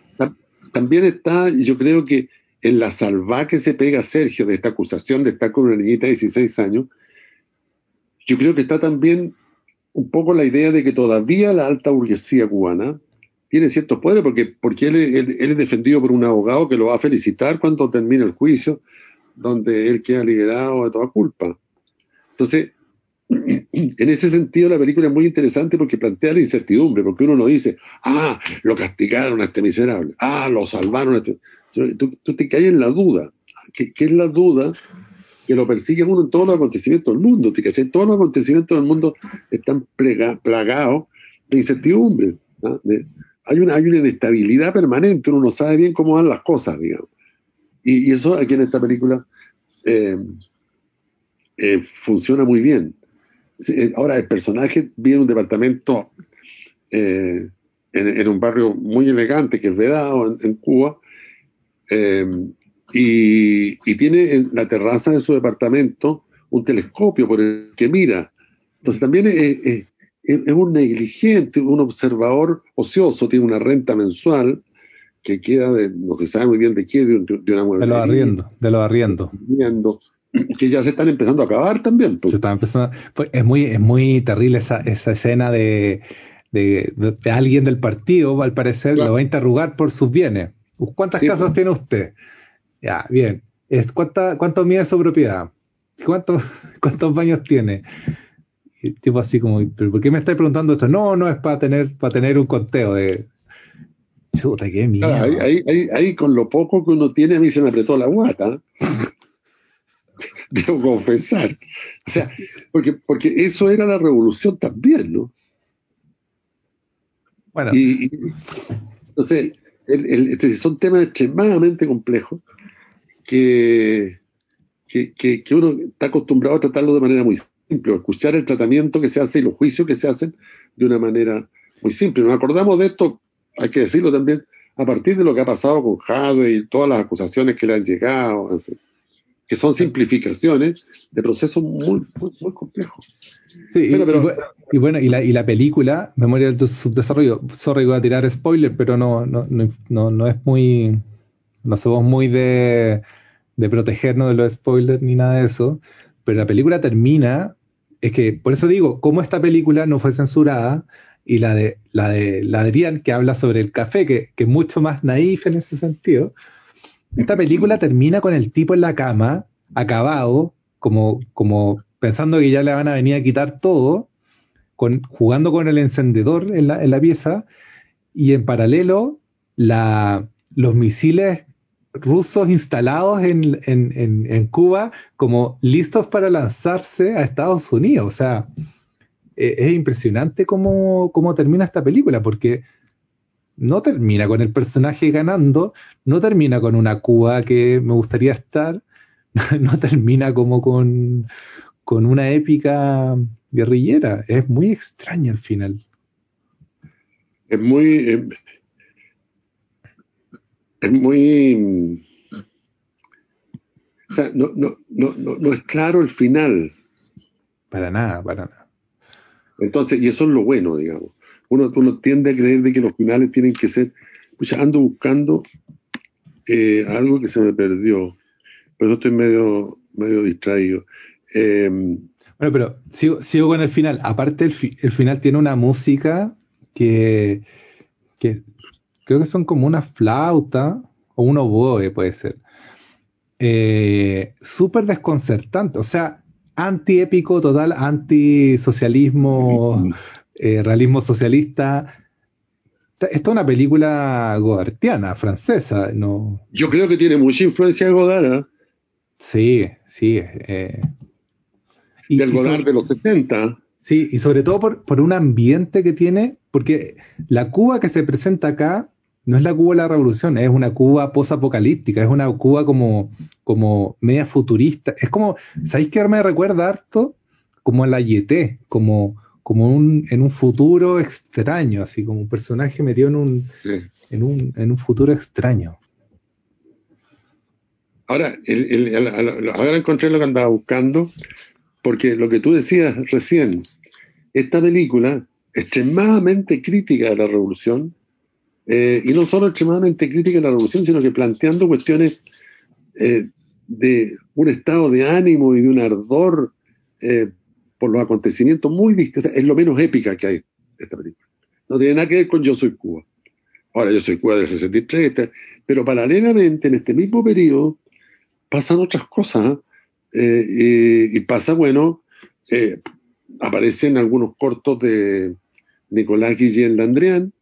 también está, yo creo que en la salva que se pega Sergio de esta acusación de estar con una niñita de 16 años, yo creo que está también un poco la idea de que todavía la alta burguesía cubana tiene ciertos poderes, porque, porque él, él, es defendido por un abogado que lo va a felicitar cuando termine el juicio, donde él queda liberado de toda culpa. Entonces, en ese sentido la película es muy interesante porque plantea la incertidumbre, porque uno no dice, ah, lo castigaron a este miserable, ah, lo salvaron a este... Tú, te caes en la duda. ¿Qué, es la duda? Que lo persigue uno en todos los acontecimientos del mundo. ¿te Todos los acontecimientos del mundo están plagados de incertidumbre. hay, una, hay una inestabilidad permanente, uno no sabe bien cómo van las cosas, digamos. Y, eso aquí en esta película eh, eh, funciona muy bien. Eh, ahora, el personaje vive en un departamento eh, en, un barrio muy elegante que es Vedado, en, Cuba, eh, y, tiene en la terraza de su departamento un telescopio por el que mira. Entonces también es, un negligente, un observador ocioso, tiene una renta mensual que queda de, no se sabe muy bien de qué, de, una mueblería. De los arriendo, de los arriendo que ya se están empezando a acabar también. Pues. Se están empezando, pues, es muy, es muy terrible esa, esa escena de, de, alguien del partido, al parecer, lo va a interrogar por sus bienes. ¿Cuántas casas pues. tiene usted? Ya, bien. Es, ¿cuánta, ¿Cuánto mide su propiedad? ¿Cuántos, ¿Cuántos baños tiene? Y tipo así como, ¿pero por qué me estáis preguntando esto? No, no, es para tener, para tener un conteo de... Chuta, qué ahí, ahí, ahí, con lo poco que uno tiene, a mí se me apretó la guata. debo confesar. O sea, porque, porque eso era la revolución también, ¿no? Bueno. Y, entonces, este, son temas extremadamente complejos que, que, que, uno está acostumbrado a tratarlo de manera muy simple, escuchar el tratamiento que se hace y los juicios que se hacen de una manera muy simple. Nos acordamos de esto, hay que decirlo también, a partir de lo que ha pasado con Jade y todas las acusaciones que le han llegado, en fin que son simplificaciones de procesos muy, muy, complejos. Sí, y, bueno, y la, y la película, Memoria del Subdesarrollo, sorry, voy a tirar spoiler, pero no, no, no, no, es muy, no somos muy de, de protegernos de los spoilers ni nada de eso, pero la película termina, es que, por eso digo, como esta película no fue censurada, y la de, la de, la Adrián, que habla sobre el café, que, que es mucho más naif en ese sentido, esta película termina con el tipo en la cama, acabado, como, como pensando que ya le van a venir a quitar todo, con, jugando con el encendedor en la, en la pieza, y en paralelo la, los misiles rusos instalados en, en, en, Cuba como listos para lanzarse a Estados Unidos. O sea, e, es impresionante cómo, cómo termina esta película, porque no termina con el personaje ganando, no termina con una Cuba que me gustaría estar, no termina como con, con una épica guerrillera. Es muy extraña al final. Es muy. Eh, es muy. O sea, no, no, no, no, es claro el final. Para nada, para nada. Entonces, y eso es lo bueno, digamos. Uno, uno tiende a creer de que los finales tienen que ser. Pues ando buscando eh, algo que se me perdió. Pero estoy medio, medio distraído. Eh, bueno, pero sigo, sigo, con el final. Aparte, el, el final tiene una música que, que creo que son como una flauta o un oboe, puede ser. Eh, Súper desconcertante, o sea, antiépico total, antisocialismo, eh, realismo socialista. Esto es una película godartiana, francesa, ¿no? Yo creo que tiene mucha influencia de Godard. ¿eh? Sí, sí. Eh, Del Godard de los 70. Sí, y sobre todo por, por, un ambiente que tiene, porque la Cuba que se presenta acá no es la Cuba de la revolución, es una Cuba posapocalíptica, es una Cuba como, como media futurista. Es como, ¿sabéis qué me recuerda harto? Como a la YT, como, como un, en un futuro extraño, así como un personaje metido en un, en un, en un futuro extraño. Ahora, ahora encontré lo que andaba buscando, porque lo que tú decías recién, esta película, extremadamente crítica de la revolución, eh, y no solo extremadamente crítica de la revolución, sino que planteando cuestiones eh, de un estado de ánimo y de un ardor eh, por los acontecimientos muy distintos. es lo menos épica que hay esta película. No tiene nada que ver con Yo Soy Cuba. Ahora, Yo Soy Cuba del 63, pero paralelamente en este mismo periodo pasan otras cosas. y, pasa, bueno, aparecen algunos cortos de Nicolás Guillén Landrian,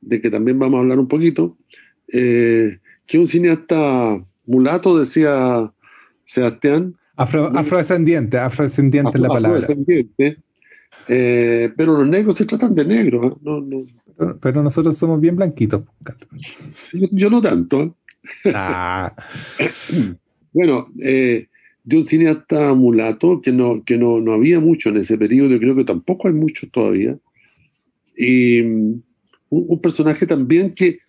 de que también vamos a hablar un poquito, eh, que un cineasta mulato, decía Sebastián. Afrodescendiente, afrodescendiente es la palabra. Afrodescendiente, eh, pero los negros se tratan de negros. ¿eh? Pero, nosotros somos bien blanquitos. yo, no tanto. Ah. bueno, de un cineasta mulato que no, que no, no había mucho en ese periodo, creo que tampoco hay mucho todavía. Y un, personaje también que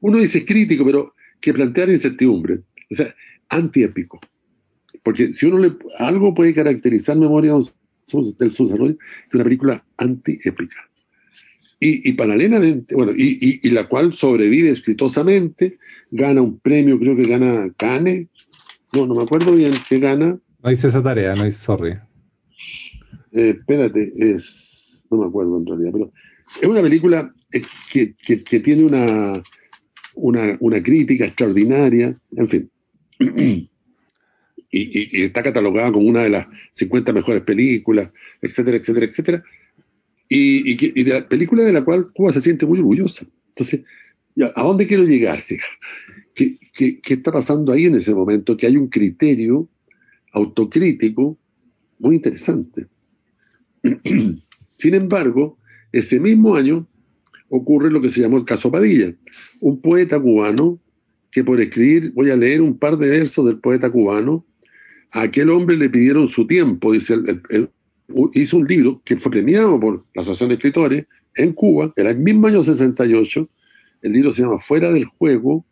uno dice crítico, pero que plantea la incertidumbre, o sea, antiépico. Porque si uno le, algo puede caracterizar Memoria del Desarrollo, que una película antiépica. Y, y paralelamente, bueno, y, y, la cual sobrevive exitosamente, gana un premio, creo que gana Cane, no, no me acuerdo bien qué gana. No hice esa tarea, no hice, sorry. Eh, espérate, es, no me acuerdo en realidad, pero es una película eh, que, tiene una, una, crítica extraordinaria, en fin. Y, está catalogada como una de las 50 mejores películas, etcétera, etcétera, etcétera. Y, de la película de la cual Cuba se siente muy orgullosa. Entonces, ¿a dónde quiero llegar? ¿Qué, qué está pasando ahí en ese momento? Que hay un criterio autocrítico muy interesante. Sin embargo, ese mismo año ocurre lo que se llamó el caso Padilla, un poeta cubano que por escribir, voy a leer un par de versos del poeta cubano, aquel hombre le pidieron su tiempo, dice, él, hizo un libro que fue premiado por la Asociación de Escritores en Cuba, era el mismo año 68, el libro se llama Fuera del Juego,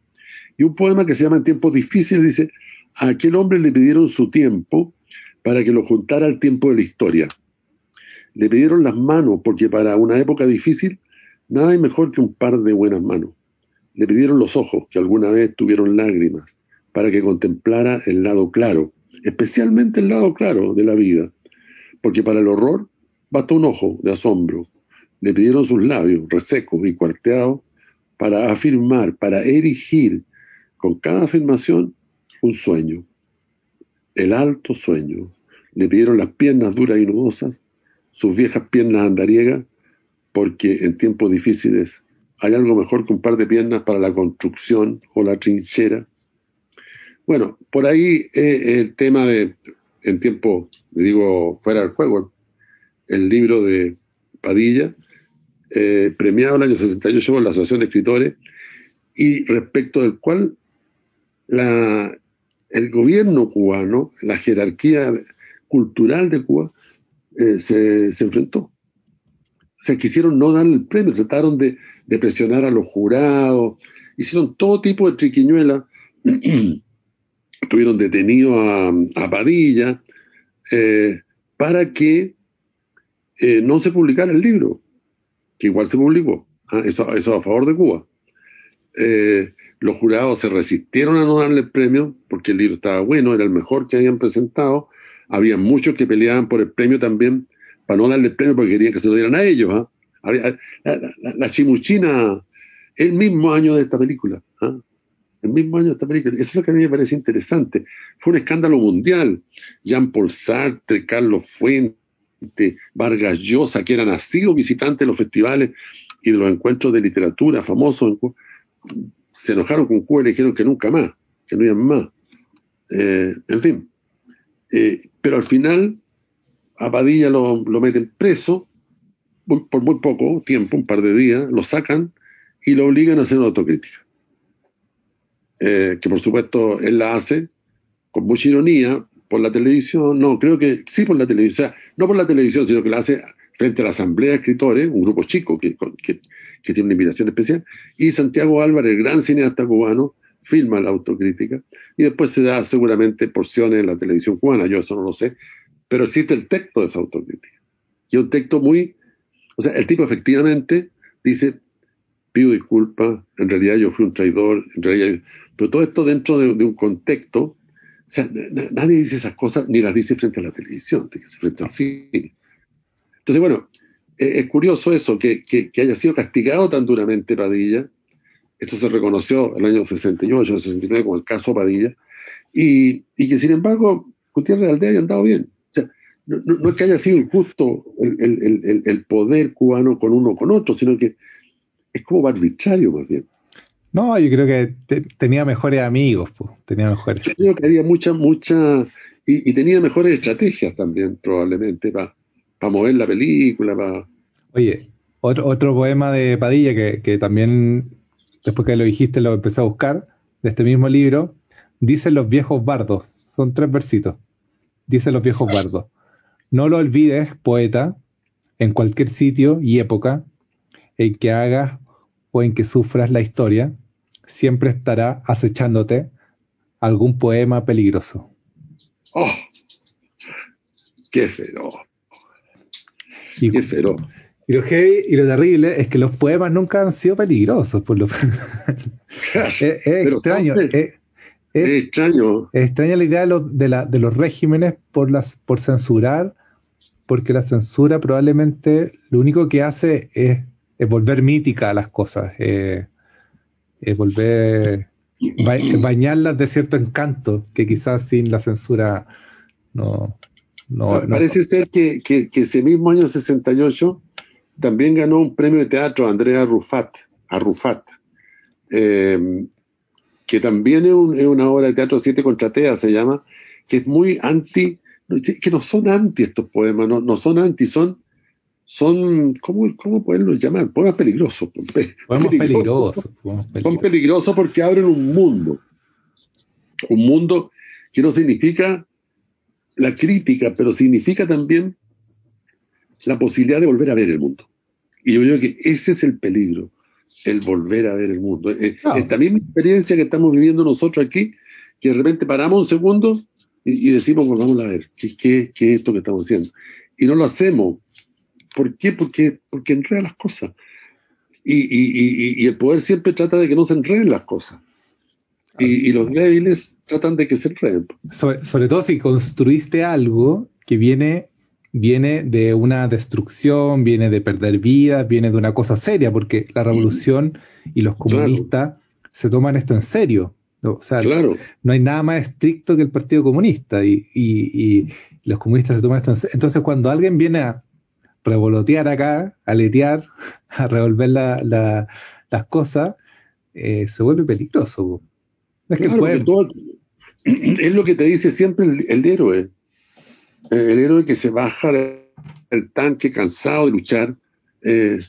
y un poema que se llama En tiempos difíciles dice, a aquel hombre le pidieron su tiempo para que lo juntara al tiempo de la historia le pidieron las manos, porque para una época difícil nada hay mejor que un par de buenas manos. Le pidieron los ojos, que alguna vez tuvieron lágrimas, para que contemplara el lado claro, especialmente el lado claro de la vida, porque para el horror basta un ojo de asombro. Le pidieron sus labios resecos y cuarteados para afirmar, para erigir con cada afirmación un sueño, el alto sueño. Le pidieron las piernas duras y nudosas sus viejas piernas andariegas, porque en tiempos difíciles hay algo mejor que un par de piernas para la construcción o la trinchera. Bueno, por ahí eh, el tema de, en tiempo, digo, fuera del juego, el libro de Padilla, eh, premiado el año 68 por la Asociación de Escritores, y respecto del cual el gobierno cubano, la jerarquía cultural de Cuba, eh, se, se, enfrentó. Se quisieron no dar el premio, trataron de, de presionar a los jurados, hicieron todo tipo de triquiñuelas, tuvieron detenido a, Padilla, eh, para que eh, no se publicara el libro, que igual se publicó, ¿ah? eso, a favor de Cuba. Eh, los jurados se resistieron a no darle el premio porque el libro estaba bueno, era el mejor que habían presentado. Había muchos que peleaban por el premio también para no darle el premio porque querían que se lo dieran a ellos. ¿ah? la, chimuchina, el mismo año de esta película. El mismo año esta película. Eso es lo que a mí me parece interesante. Fue un escándalo mundial. Jean-Paul Sartre, Carlos Fuente, Vargas Llosa, que era nacido visitante de los festivales y de los encuentros de literatura famosos, se enojaron con Cuba y le dijeron que nunca más, que no iban más. Eh, en fin. Eh, pero al final a Padilla lo, lo meten preso por muy poco tiempo, un par de días, lo sacan y lo obligan a hacer una autocrítica. Eh, que por supuesto él la hace con mucha ironía por la televisión, no, creo que sí por la televisión, o sea, no por la televisión, sino que la hace frente a la Asamblea de Escritores, un grupo chico que, que, tiene una invitación especial, y Santiago Álvarez, el gran cineasta cubano, filma la autocrítica, y después se da seguramente porciones en la televisión cubana, yo eso no lo sé, pero existe el texto de esa autocrítica. Y un texto muy o sea, el tipo efectivamente dice, pido disculpas, en realidad yo fui un traidor, en realidad pero todo esto dentro de, un contexto, o sea, nadie dice esas cosas ni las dice frente a la televisión, frente al cine. Entonces, bueno, e, es curioso eso, que, que, haya sido castigado tan duramente Padilla, esto se reconoció en el año 68, 69 con el caso Padilla, y, y que sin embargo Gutiérrez Aldea haya andado bien. No, es que haya sido injusto el, el, poder cubano con uno o con otro, sino que es como arbitrario más bien. No, yo creo que tenía mejores amigos, pues, tenía mejores. Yo creo que había muchas, muchas, y, tenía mejores estrategias también, probablemente, para mover la película, para... Oye, otro, otro poema de Padilla que, que también, después que lo dijiste, lo empecé a buscar, de este mismo libro, dicen los viejos bardos, son tres versitos, dicen los viejos bardos. No lo olvides, poeta, en cualquier sitio y época en que hagas o en que sufras la historia, siempre estará acechándote algún poema peligroso. ¡Oh! ¡Qué feroz! Y, ¡Qué feroz! Y lo heavy y lo terrible es que los poemas nunca han sido peligrosos. Por lo... es, extraño. Es, extraño. Es extraña la idea de, los, de, la, de los regímenes por, las, por censurar porque la censura probablemente lo único que hace es, volver mítica a las cosas, es volver, bañarlas de cierto encanto que quizás sin la censura no... no, Parece ser que, ese mismo año 68 también ganó un premio de teatro Andrea Rufat, a Rufat, eh, que también es, una obra de teatro Siete Contrateas, se llama, que es muy anti que no son anti estos poemas, no, no son anti, son, son ¿cómo, cómo poderlos llamar? Poemas peligrosos. Poemas peligrosos. Son peligrosos porque abren un mundo. Un mundo que no significa la crítica, pero significa también la posibilidad de volver a ver el mundo. Y yo creo que ese es el peligro, el volver a ver el mundo. Eh, esta misma experiencia que estamos viviendo nosotros aquí, que de repente paramos un segundo y, decimos, pues vamos a ver, ¿qué, qué, qué es esto que estamos haciendo? Y no lo hacemos. ¿Por qué? Porque, porque enreda las cosas. Y, y, y, el poder siempre trata de que no se enreden las cosas. Y, los débiles tratan de que se enreden. Sobre, sobre, todo si construiste algo que viene, viene de una destrucción, viene de perder vidas, viene de una cosa seria, porque la revolución y los comunistas se toman esto en serio. O sea, no hay nada más estricto que el Partido Comunista y, los comunistas se toman esto. Entonces, cuando alguien viene a revolotear acá, a letear, a revolver la, las cosas, eh, se vuelve peligroso. Es, que es lo que te dice siempre el, héroe. El héroe que se baja del tanque cansado de luchar. Eh,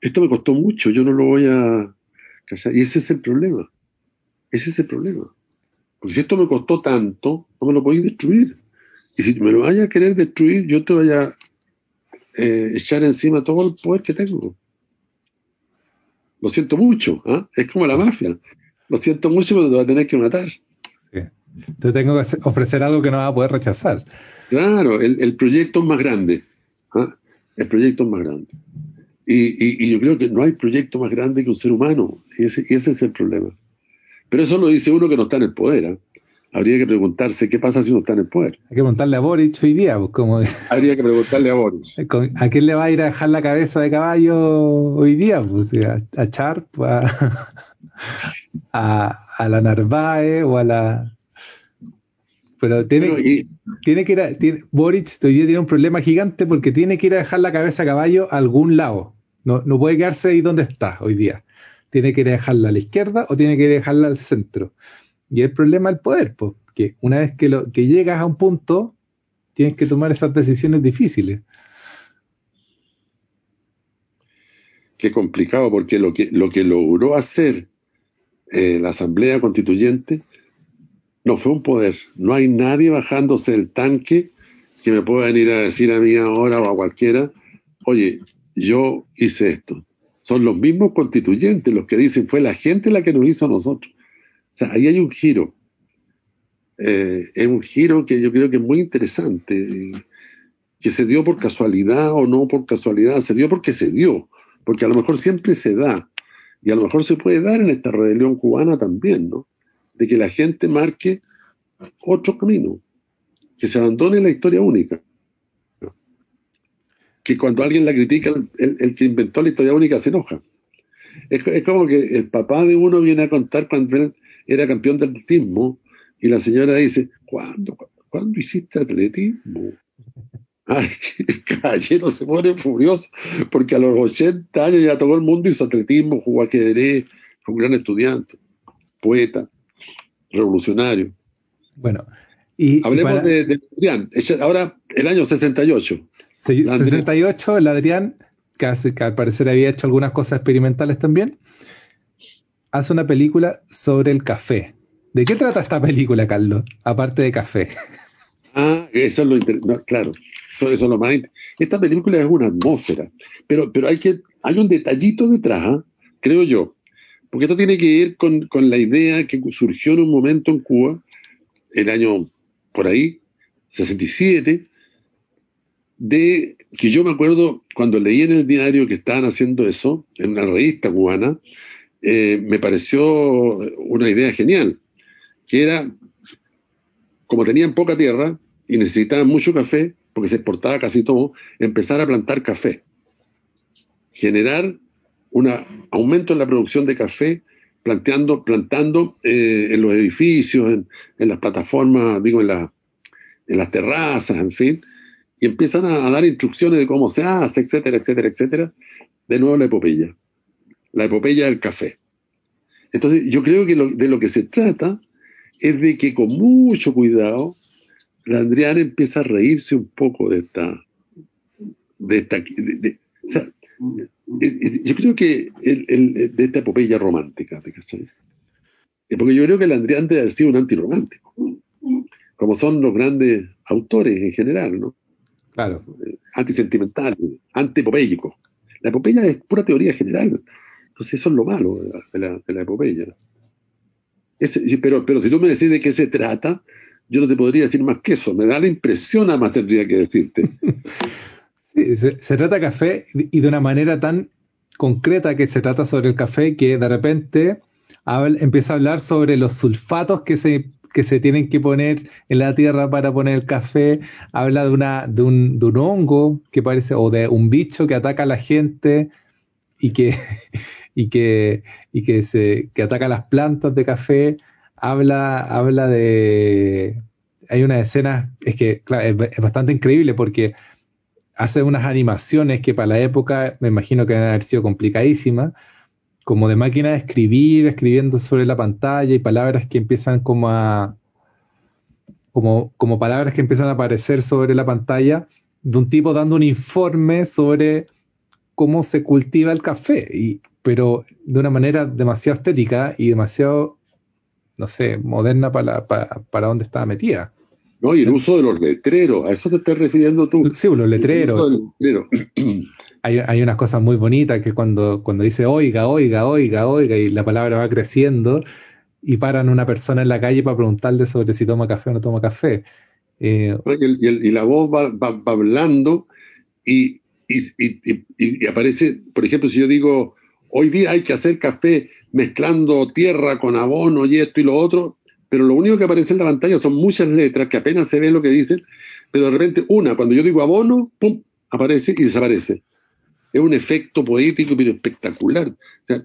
esto me costó mucho, yo no lo voy a... Y ese es el problema. Ese es el problema. Porque si esto me costó tanto, no me lo podéis destruir. Y si me lo vayas a querer destruir, yo te voy a eh, echar encima todo el poder que tengo. Lo siento mucho, ¿ah? es como la mafia. Lo siento mucho, pero te va a tener que matar. Sí. Te tengo que ofrecer algo que no vas a poder rechazar. Claro, el, proyecto es más grande. ¿ah? El proyecto es más grande. Y, yo creo que no hay proyecto más grande que un ser humano. Y ese, y ese es el problema. Pero eso lo dice uno que no está en el poder. ¿Eh? Habría que preguntarse qué pasa si uno está en el poder. Hay que preguntarle a Boric hoy día. Pues, como... Habría que preguntarle a Boric. ¿A quién le va a ir a dejar la cabeza de caballo hoy día? Pues, a, a Charp, a, a, la Narváez o a la... Pero tiene, tiene que ir a, Boric hoy día tiene un problema gigante porque tiene que ir a dejar la cabeza a caballo a algún lado. No, no puede quedarse ahí donde está hoy día tiene que dejarla a la izquierda o tiene que dejarla al centro. Y el problema del poder, porque una vez que, lo, que llegas a un punto, tienes que tomar esas decisiones difíciles. Qué complicado, porque lo que, lo que logró hacer eh, la Asamblea Constituyente no fue un poder. No hay nadie bajándose del tanque que me pueda venir a decir a mí ahora o a cualquiera, oye, yo hice esto son los mismos constituyentes los que dicen fue la gente la que nos hizo a nosotros. Sea, ahí hay un giro. Eh, es un giro que yo creo que es muy interesante, que se dio por casualidad o no por casualidad, se dio porque se dio, porque a lo mejor siempre se da, y a lo mejor se puede dar en esta rebelión cubana también, ¿no? De que la gente marque otro camino, que se abandone la historia única que cuando alguien la critica, el, que inventó la historia única se enoja. Es, como que el papá de uno viene a contar cuando él era campeón de atletismo y la señora dice, ¿cuándo, ¿cuándo hiciste atletismo? Ay, el caballero se pone furioso porque a los 80 años ya todo el mundo hizo atletismo, jugó ajedrez, fue un gran estudiante, poeta, revolucionario. Bueno, y, hablemos de, de Adrián. Ahora, el año 68. 68, el Adrián, que, al parecer había hecho algunas cosas experimentales también, hace una película sobre el café. ¿De qué trata esta película, Carlos? Aparte de café. Ah, eso es lo interesante. claro, eso, es lo más Esta película es una atmósfera, pero, pero hay, que, hay un detallito detrás, ¿ah? creo yo, porque esto tiene que ver con, con la idea que surgió en un momento en Cuba, el año por ahí, 67, de que yo me acuerdo cuando leí en el diario que estaban haciendo eso, en una revista cubana, eh, me pareció una idea genial, que era, como tenían poca tierra y necesitaban mucho café, porque se exportaba casi todo, empezar a plantar café, generar un aumento en la producción de café, planteando, plantando eh, en los edificios, en, las plataformas, digo, en, en las terrazas, en fin, y empiezan a, dar instrucciones de cómo se hace, etcétera, etcétera, etcétera. De nuevo la epopeya, la epopeya del café. Entonces, yo creo que de lo que se trata es de que con mucho cuidado la Andriana empieza a reírse un poco de esta, de esta, o sea, yo creo que el, de esta epopeya romántica, Porque yo creo que el Andrián debe haber sido un antirromántico, como son los grandes autores en general, ¿no? Claro. Antisentimental, antipopéyico. La epopeya es pura teoría general. Entonces eso es lo malo de la, de la, epopeya. pero, pero si tú me decís de qué se trata, yo no te podría decir más que eso. Me da la impresión, nada más tendría que decirte. sí, se, se, trata café y de una manera tan concreta que se trata sobre el café que de repente empieza a hablar sobre los sulfatos que se que se tienen que poner en la tierra para poner el café, habla de, una, de, un, de un hongo que parece, o de un bicho que ataca a la gente y que, y que, y que, se, que ataca las plantas de café, habla, habla de... Hay una escena, es que es, bastante increíble porque hace unas animaciones que para la época me imagino que deben haber sido complicadísimas, como de máquina de escribir, escribiendo sobre la pantalla y palabras que empiezan como a... Como, como palabras que empiezan a aparecer sobre la pantalla de un tipo dando un informe sobre cómo se cultiva el café, y, pero de una manera demasiado estética y demasiado, no sé, moderna para, para, para donde estaba metida. No, y el uso de los letreros, a eso te estás refiriendo tú. Sí, los letreros. Hay, hay, unas cosas muy bonitas que cuando, cuando dice oiga, oiga, oiga, oiga, y la palabra va creciendo, y paran una persona en la calle para preguntarle sobre si toma café o no toma café. Eh, y, la voz va, va, hablando y, y, aparece, por ejemplo, si yo digo, hoy día hay que hacer café mezclando tierra con abono y esto y lo otro, pero lo único que aparece en la pantalla son muchas letras que apenas se ve lo que dicen, pero de repente una, cuando yo digo abono, ¡pum!, aparece y desaparece. Es un efecto poético, pero espectacular.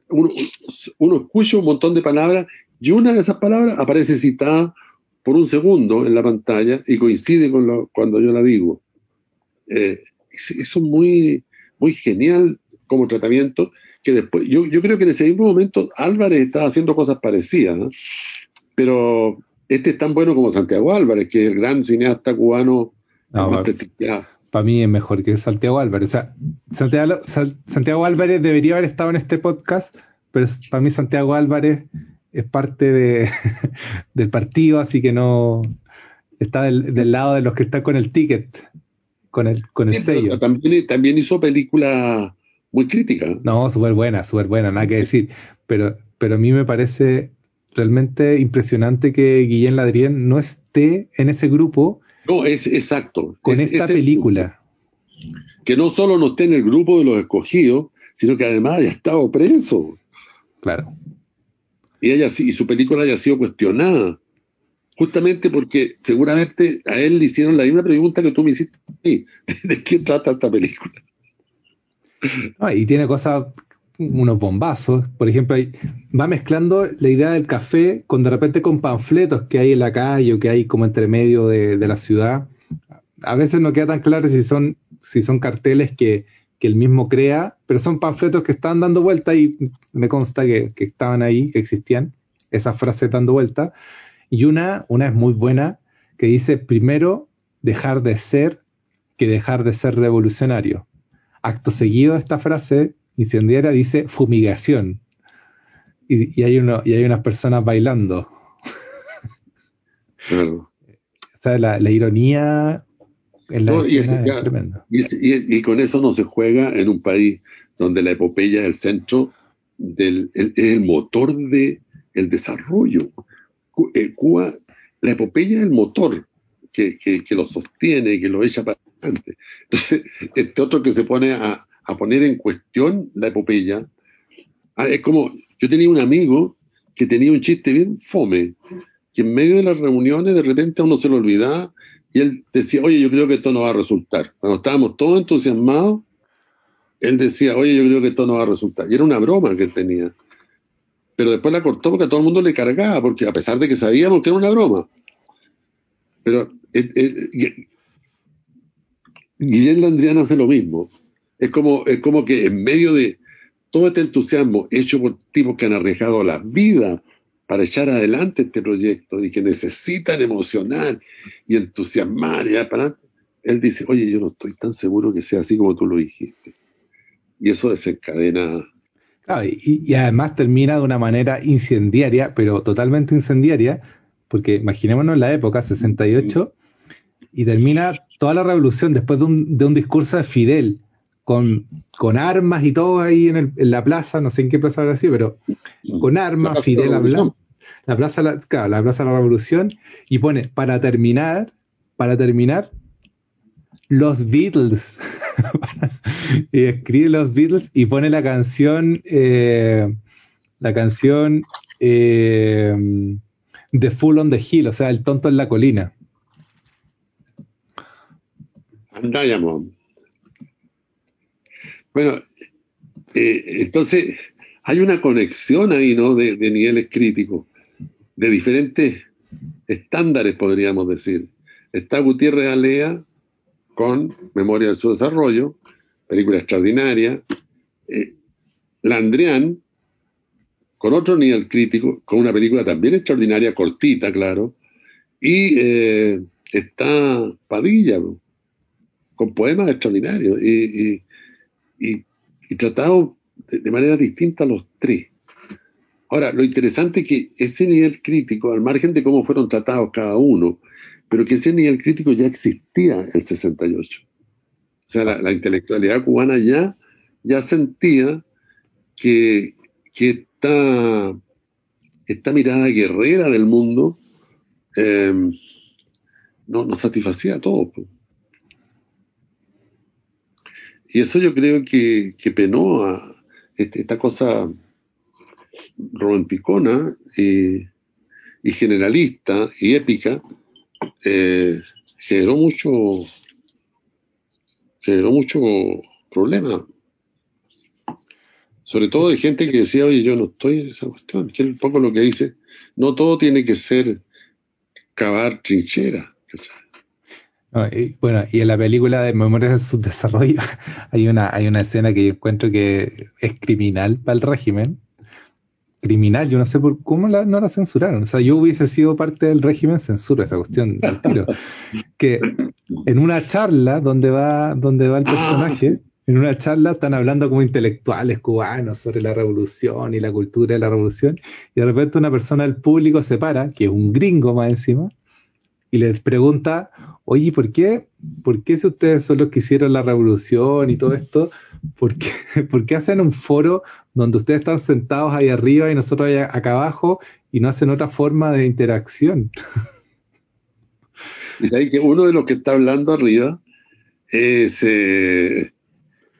uno, escucha un montón de palabras y una de esas palabras aparece citada por un segundo en la pantalla y coincide con lo, cuando yo la digo. Eh, eso es muy, muy genial como tratamiento, que después, yo, yo creo que en ese mismo momento Álvarez estaba haciendo cosas parecidas. ¿no? pero este es tan bueno como Santiago Álvarez, que es el gran cineasta cubano más prestigiado. Para mí es mejor que Santiago Álvarez. O sea, Santiago, Santiago Álvarez debería haber estado en este podcast, pero para mí Santiago Álvarez es parte de, del partido, así que no está del, lado de los que están con el ticket, con el, con el sello. También, también hizo películas muy críticas. No, súper buena, súper buena, nada que decir. Pero, pero a mí me parece realmente impresionante que Guillén Ladrien no esté en ese grupo. No, es exacto. Con esta película. Que no solo no esté en el grupo de los escogidos, sino que además haya estado preso. Claro. Y, ella, y su película haya sido cuestionada. Justamente porque seguramente a él le hicieron la misma pregunta que tú me hiciste a mí. ¿De qué trata esta película? y tiene cosas unos bombazos. Por ejemplo, va mezclando la idea del café con de repente con panfletos que hay en la calle o que hay como entre medio de, la ciudad. A veces no queda tan claro si son, si son carteles que, que él mismo crea, pero son panfletos que están dando vuelta y me consta que, que estaban ahí, que existían, esas frases dando vuelta. Y una, una es muy buena, que dice, primero, dejar de ser que dejar de ser revolucionario. Acto seguido de esta frase incendiaria dice fumigación. Y, hay uno, y hay unas personas bailando. Claro. la, ironía en la y, es Y, con eso no se juega en un país donde la epopeya es el centro del el, motor de el desarrollo. Eh, Cuba, la epopeya es el motor que, que, que lo sostiene, que lo echa para adelante. Entonces, este otro que se pone a, a poner en cuestión la epopeya. Ah, es como, yo tenía un amigo que tenía un chiste bien fome, que en medio de las reuniones de repente a uno se lo olvidaba y él decía, oye, yo creo que esto no va a resultar. Cuando estábamos todos entusiasmados, él decía, oye, yo creo que esto no va a resultar. Y era una broma que tenía. Pero después la cortó porque a todo el mundo le cargaba, porque a pesar de que sabíamos que era una broma. Pero eh, eh, Guillermo Andrián hace lo mismo. Es como, es como que en medio de todo este entusiasmo hecho por tipos que han arriesgado la vida para echar adelante este proyecto y que necesitan emocionar y entusiasmar y para él dice, oye, yo no estoy tan seguro que sea así como tú lo dijiste. Y eso desencadena. y, además termina de una manera incendiaria, pero totalmente incendiaria, porque imaginémonos la época, 68, y termina toda la revolución después de un, de un discurso de Fidel, con, con armas y todo ahí en, el, en, la plaza, no sé en qué plaza ahora sí, pero con armas, Fidel hablando. La plaza, la, claro, la plaza de la revolución, y pone, para terminar, para terminar, los Beatles. y escribe los Beatles y pone la canción, eh, la canción eh, The Full on the Hill, o sea, el tonto en la colina. Diamond. Bueno, eh, entonces hay una conexión ahí, ¿no? De, niveles críticos, de diferentes estándares, podríamos decir. Está Gutiérrez Alea, con Memoria de su Desarrollo, película extraordinaria. Eh, Landrian, con otro nivel crítico, con una película también extraordinaria, cortita, claro. Y eh, está Padilla, con poemas extraordinarios y, y, y, tratados de, manera distinta los tres. Ahora, lo interesante es que ese nivel crítico, al margen de cómo fueron tratados cada uno, pero que ese nivel crítico ya existía en el 68. O sea, la, intelectualidad cubana ya, sentía que, esta, mirada guerrera del mundo eh, no, no satisfacía a todos. Y eso yo creo que, penó a este, esta cosa romanticona y, generalista y épica, eh, generó mucho generó mucho problema. Sobre todo de gente que decía, oye, yo no estoy en esa cuestión, que es un poco lo que dice, no todo tiene que ser cavar trinchera. Bueno, y en la película de Memorias del Subdesarrollo hay una, hay una escena que yo encuentro que es criminal para el régimen. Criminal, yo no sé por cómo no la censuraron. O sea, yo hubiese sido parte del régimen, censura esa cuestión del tiro. Que en una charla donde va, donde va el personaje, en una charla están hablando como intelectuales cubanos sobre la revolución y la cultura de la revolución, y de repente una persona del público se para, que es un gringo más encima, y les pregunta, oye, ¿por qué? ¿Por qué si ustedes son los que hicieron la revolución y todo esto, ¿por qué, ¿por qué hacen un foro donde ustedes están sentados ahí arriba y nosotros acá abajo y no hacen otra forma de interacción? Que uno de los que está hablando arriba es eh,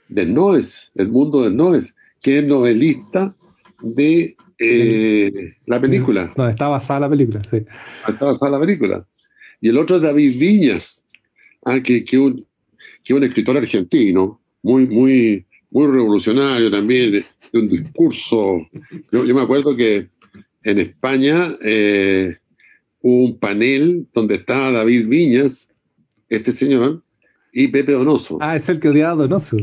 del Noes, el mundo del Noes, que es novelista de eh, la película. Donde está basada la película, sí. Está basada la película. Y el otro es David Viñas, ah, que, que, un, que un escritor argentino, muy, muy, muy revolucionario también, de, un discurso. Yo, me acuerdo que en España eh, hubo un panel donde estaba David Viñas, este señor, y Pepe Donoso. Ah, es el que odiaba a Donoso.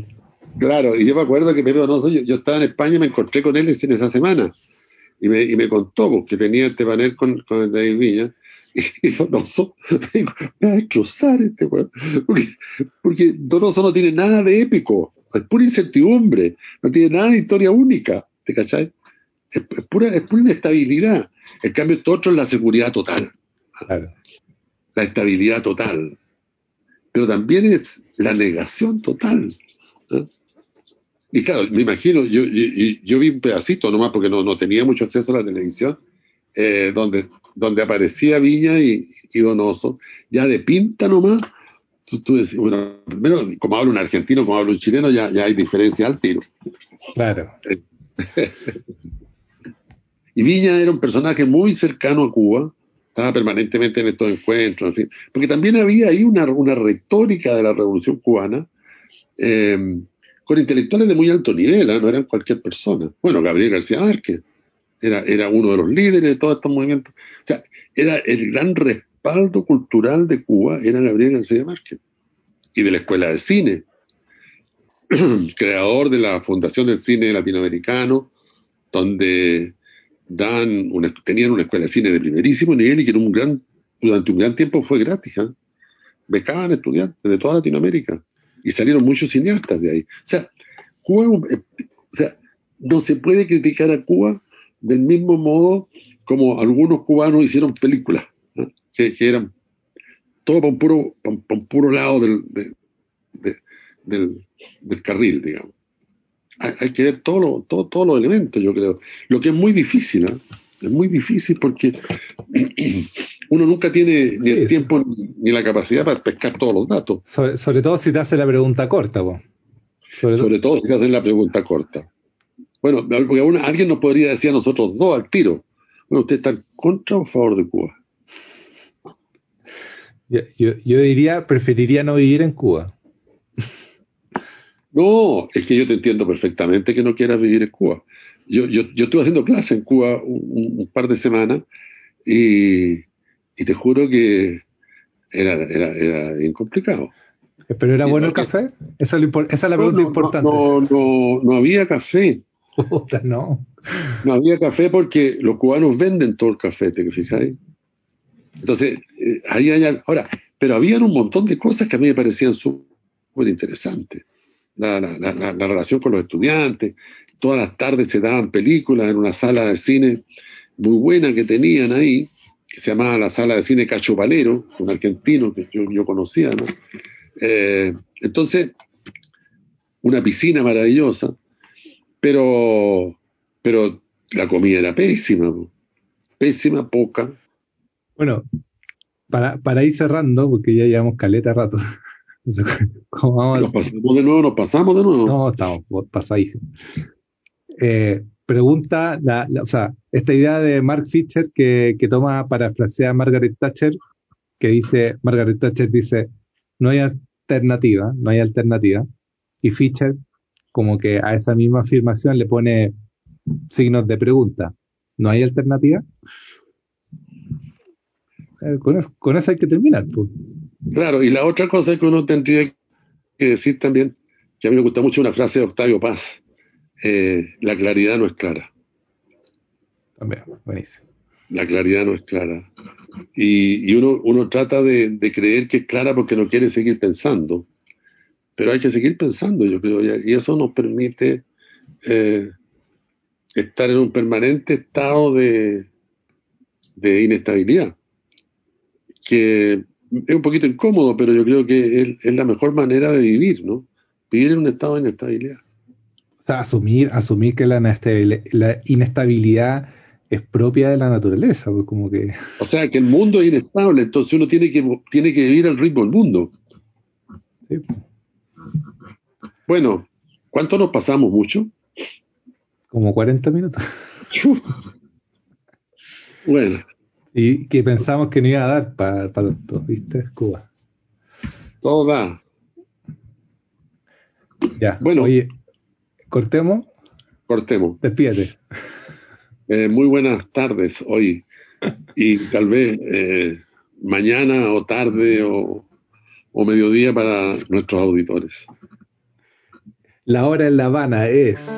Claro, y yo me acuerdo que Pepe Donoso, yo, estaba en España y me encontré con él en esa semana. Y me, y me contó que tenía este panel con, con David Viñas y Donoso me va a destrozar este weón. Porque, Donoso no tiene nada de épico, es pura incertidumbre, no tiene nada de historia única, ¿te cachai? Es, pura, es pura inestabilidad. En cambio, esto otro es la seguridad total. La estabilidad total. Pero también es la negación total. Y claro, me imagino, yo, yo, vi un pedacito nomás porque no, no tenía mucho acceso a la televisión, eh, donde donde aparecía Viña y, Donoso, ya de pinta nomás, tú, decís, bueno, primero, como habla un argentino, como habla un chileno, ya, ya hay diferencia al tiro. Claro. y Viña era un personaje muy cercano a Cuba, estaba permanentemente en estos encuentros, en fin, porque también había ahí una, una retórica de la revolución cubana, eh, con intelectuales de muy alto nivel, ¿eh? no eran cualquier persona. Bueno, Gabriel García Márquez era, era uno de los líderes de todos estos movimientos. O sea, era el gran respaldo cultural de Cuba, era Gabriel García Márquez, y de la Escuela de Cine, creador de la Fundación del Cine Latinoamericano, donde dan una, tenían una escuela de cine de primerísimo nivel y que un gran, durante un gran tiempo fue gratis. ¿eh? Becaban estudiantes de toda Latinoamérica y salieron muchos cineastas de ahí. O sea, Cuba, eh, o sea, no se puede criticar a Cuba del mismo modo como algunos cubanos hicieron películas, que, eran todo por un puro, por, puro lado del, del, carril, digamos. Hay, que ver todos todo, todos los elementos, yo creo. Lo que es muy difícil, ¿eh? es muy difícil porque uno nunca tiene ni el tiempo ni, la capacidad para pescar todos los datos. Sobre, todo si te hace la pregunta corta, Sobre, sobre todo si te hacen la pregunta corta. Bueno, porque alguien nos podría decir a nosotros dos al tiro. Bueno, ¿usted está contra o a favor de Cuba? Yo, diría, preferiría no vivir en Cuba. No, es que yo te entiendo perfectamente que no quieras vivir en Cuba. Yo, yo, yo estuve haciendo clase en Cuba un, par de semanas y, te juro que era, era, era bien complicado. ¿Pero era bueno el café? Esa es, la pregunta importante. No, no, no, había café. No. Había café porque los cubanos venden todo el café, ¿te fijáis? Entonces, eh, ahí hay. Ahora, pero había un montón de cosas que a mí me parecían súper interesantes. La, la, la, la, relación con los estudiantes, todas las tardes se daban películas en una sala de cine muy buena que tenían ahí, que se llamaba la sala de cine Cacho Valero, un argentino que yo, yo conocía, ¿no? Eh, entonces, una piscina maravillosa, pero, pero la comida era pésima, pésima, poca. Bueno, para, para ir cerrando, porque ya llevamos caleta rato. ¿Nos pasamos de nuevo? ¿Nos pasamos de nuevo? No, estamos pasadísimos. Eh, pregunta, la, o sea, esta idea de Mark Fisher que, que toma para frasear a Margaret Thatcher, que dice, Margaret Thatcher dice, no hay alternativa, no hay alternativa, y Fisher como que a esa misma afirmación le pone signos de pregunta, ¿no hay alternativa? Eh, con, eso, hay que terminar. Pues. Claro, y la otra cosa que uno tendría que decir también, que a mí me gusta mucho una frase de Octavio Paz, eh, la claridad no es clara. También, buenísimo. La claridad no es clara. Y, uno, uno trata de, creer que es clara porque no quiere seguir pensando. Pero hay que seguir pensando, yo creo. Y eso nos permite eh, estar en un permanente estado de, de inestabilidad. Que es un poquito incómodo, pero yo creo que es, es la mejor manera de vivir, ¿no? Vivir en un estado de inestabilidad asumir, asumir que la inestabilidad, es propia de la naturaleza, pues como que... O sea, que el mundo es inestable, entonces uno tiene que, tiene que vivir al ritmo del mundo. Bueno, ¿cuánto nos pasamos? ¿Mucho? Como 40 minutos. bueno. Y que pensamos que no iba a dar para, para todo, ¿viste? Cuba. Todo da. Ya. Bueno. Oye, ¿Cortemos? Cortemos. Despídete. Eh, muy buenas tardes hoy y tal vez eh, mañana o tarde o, o mediodía para nuestros auditores. La hora en La Habana es...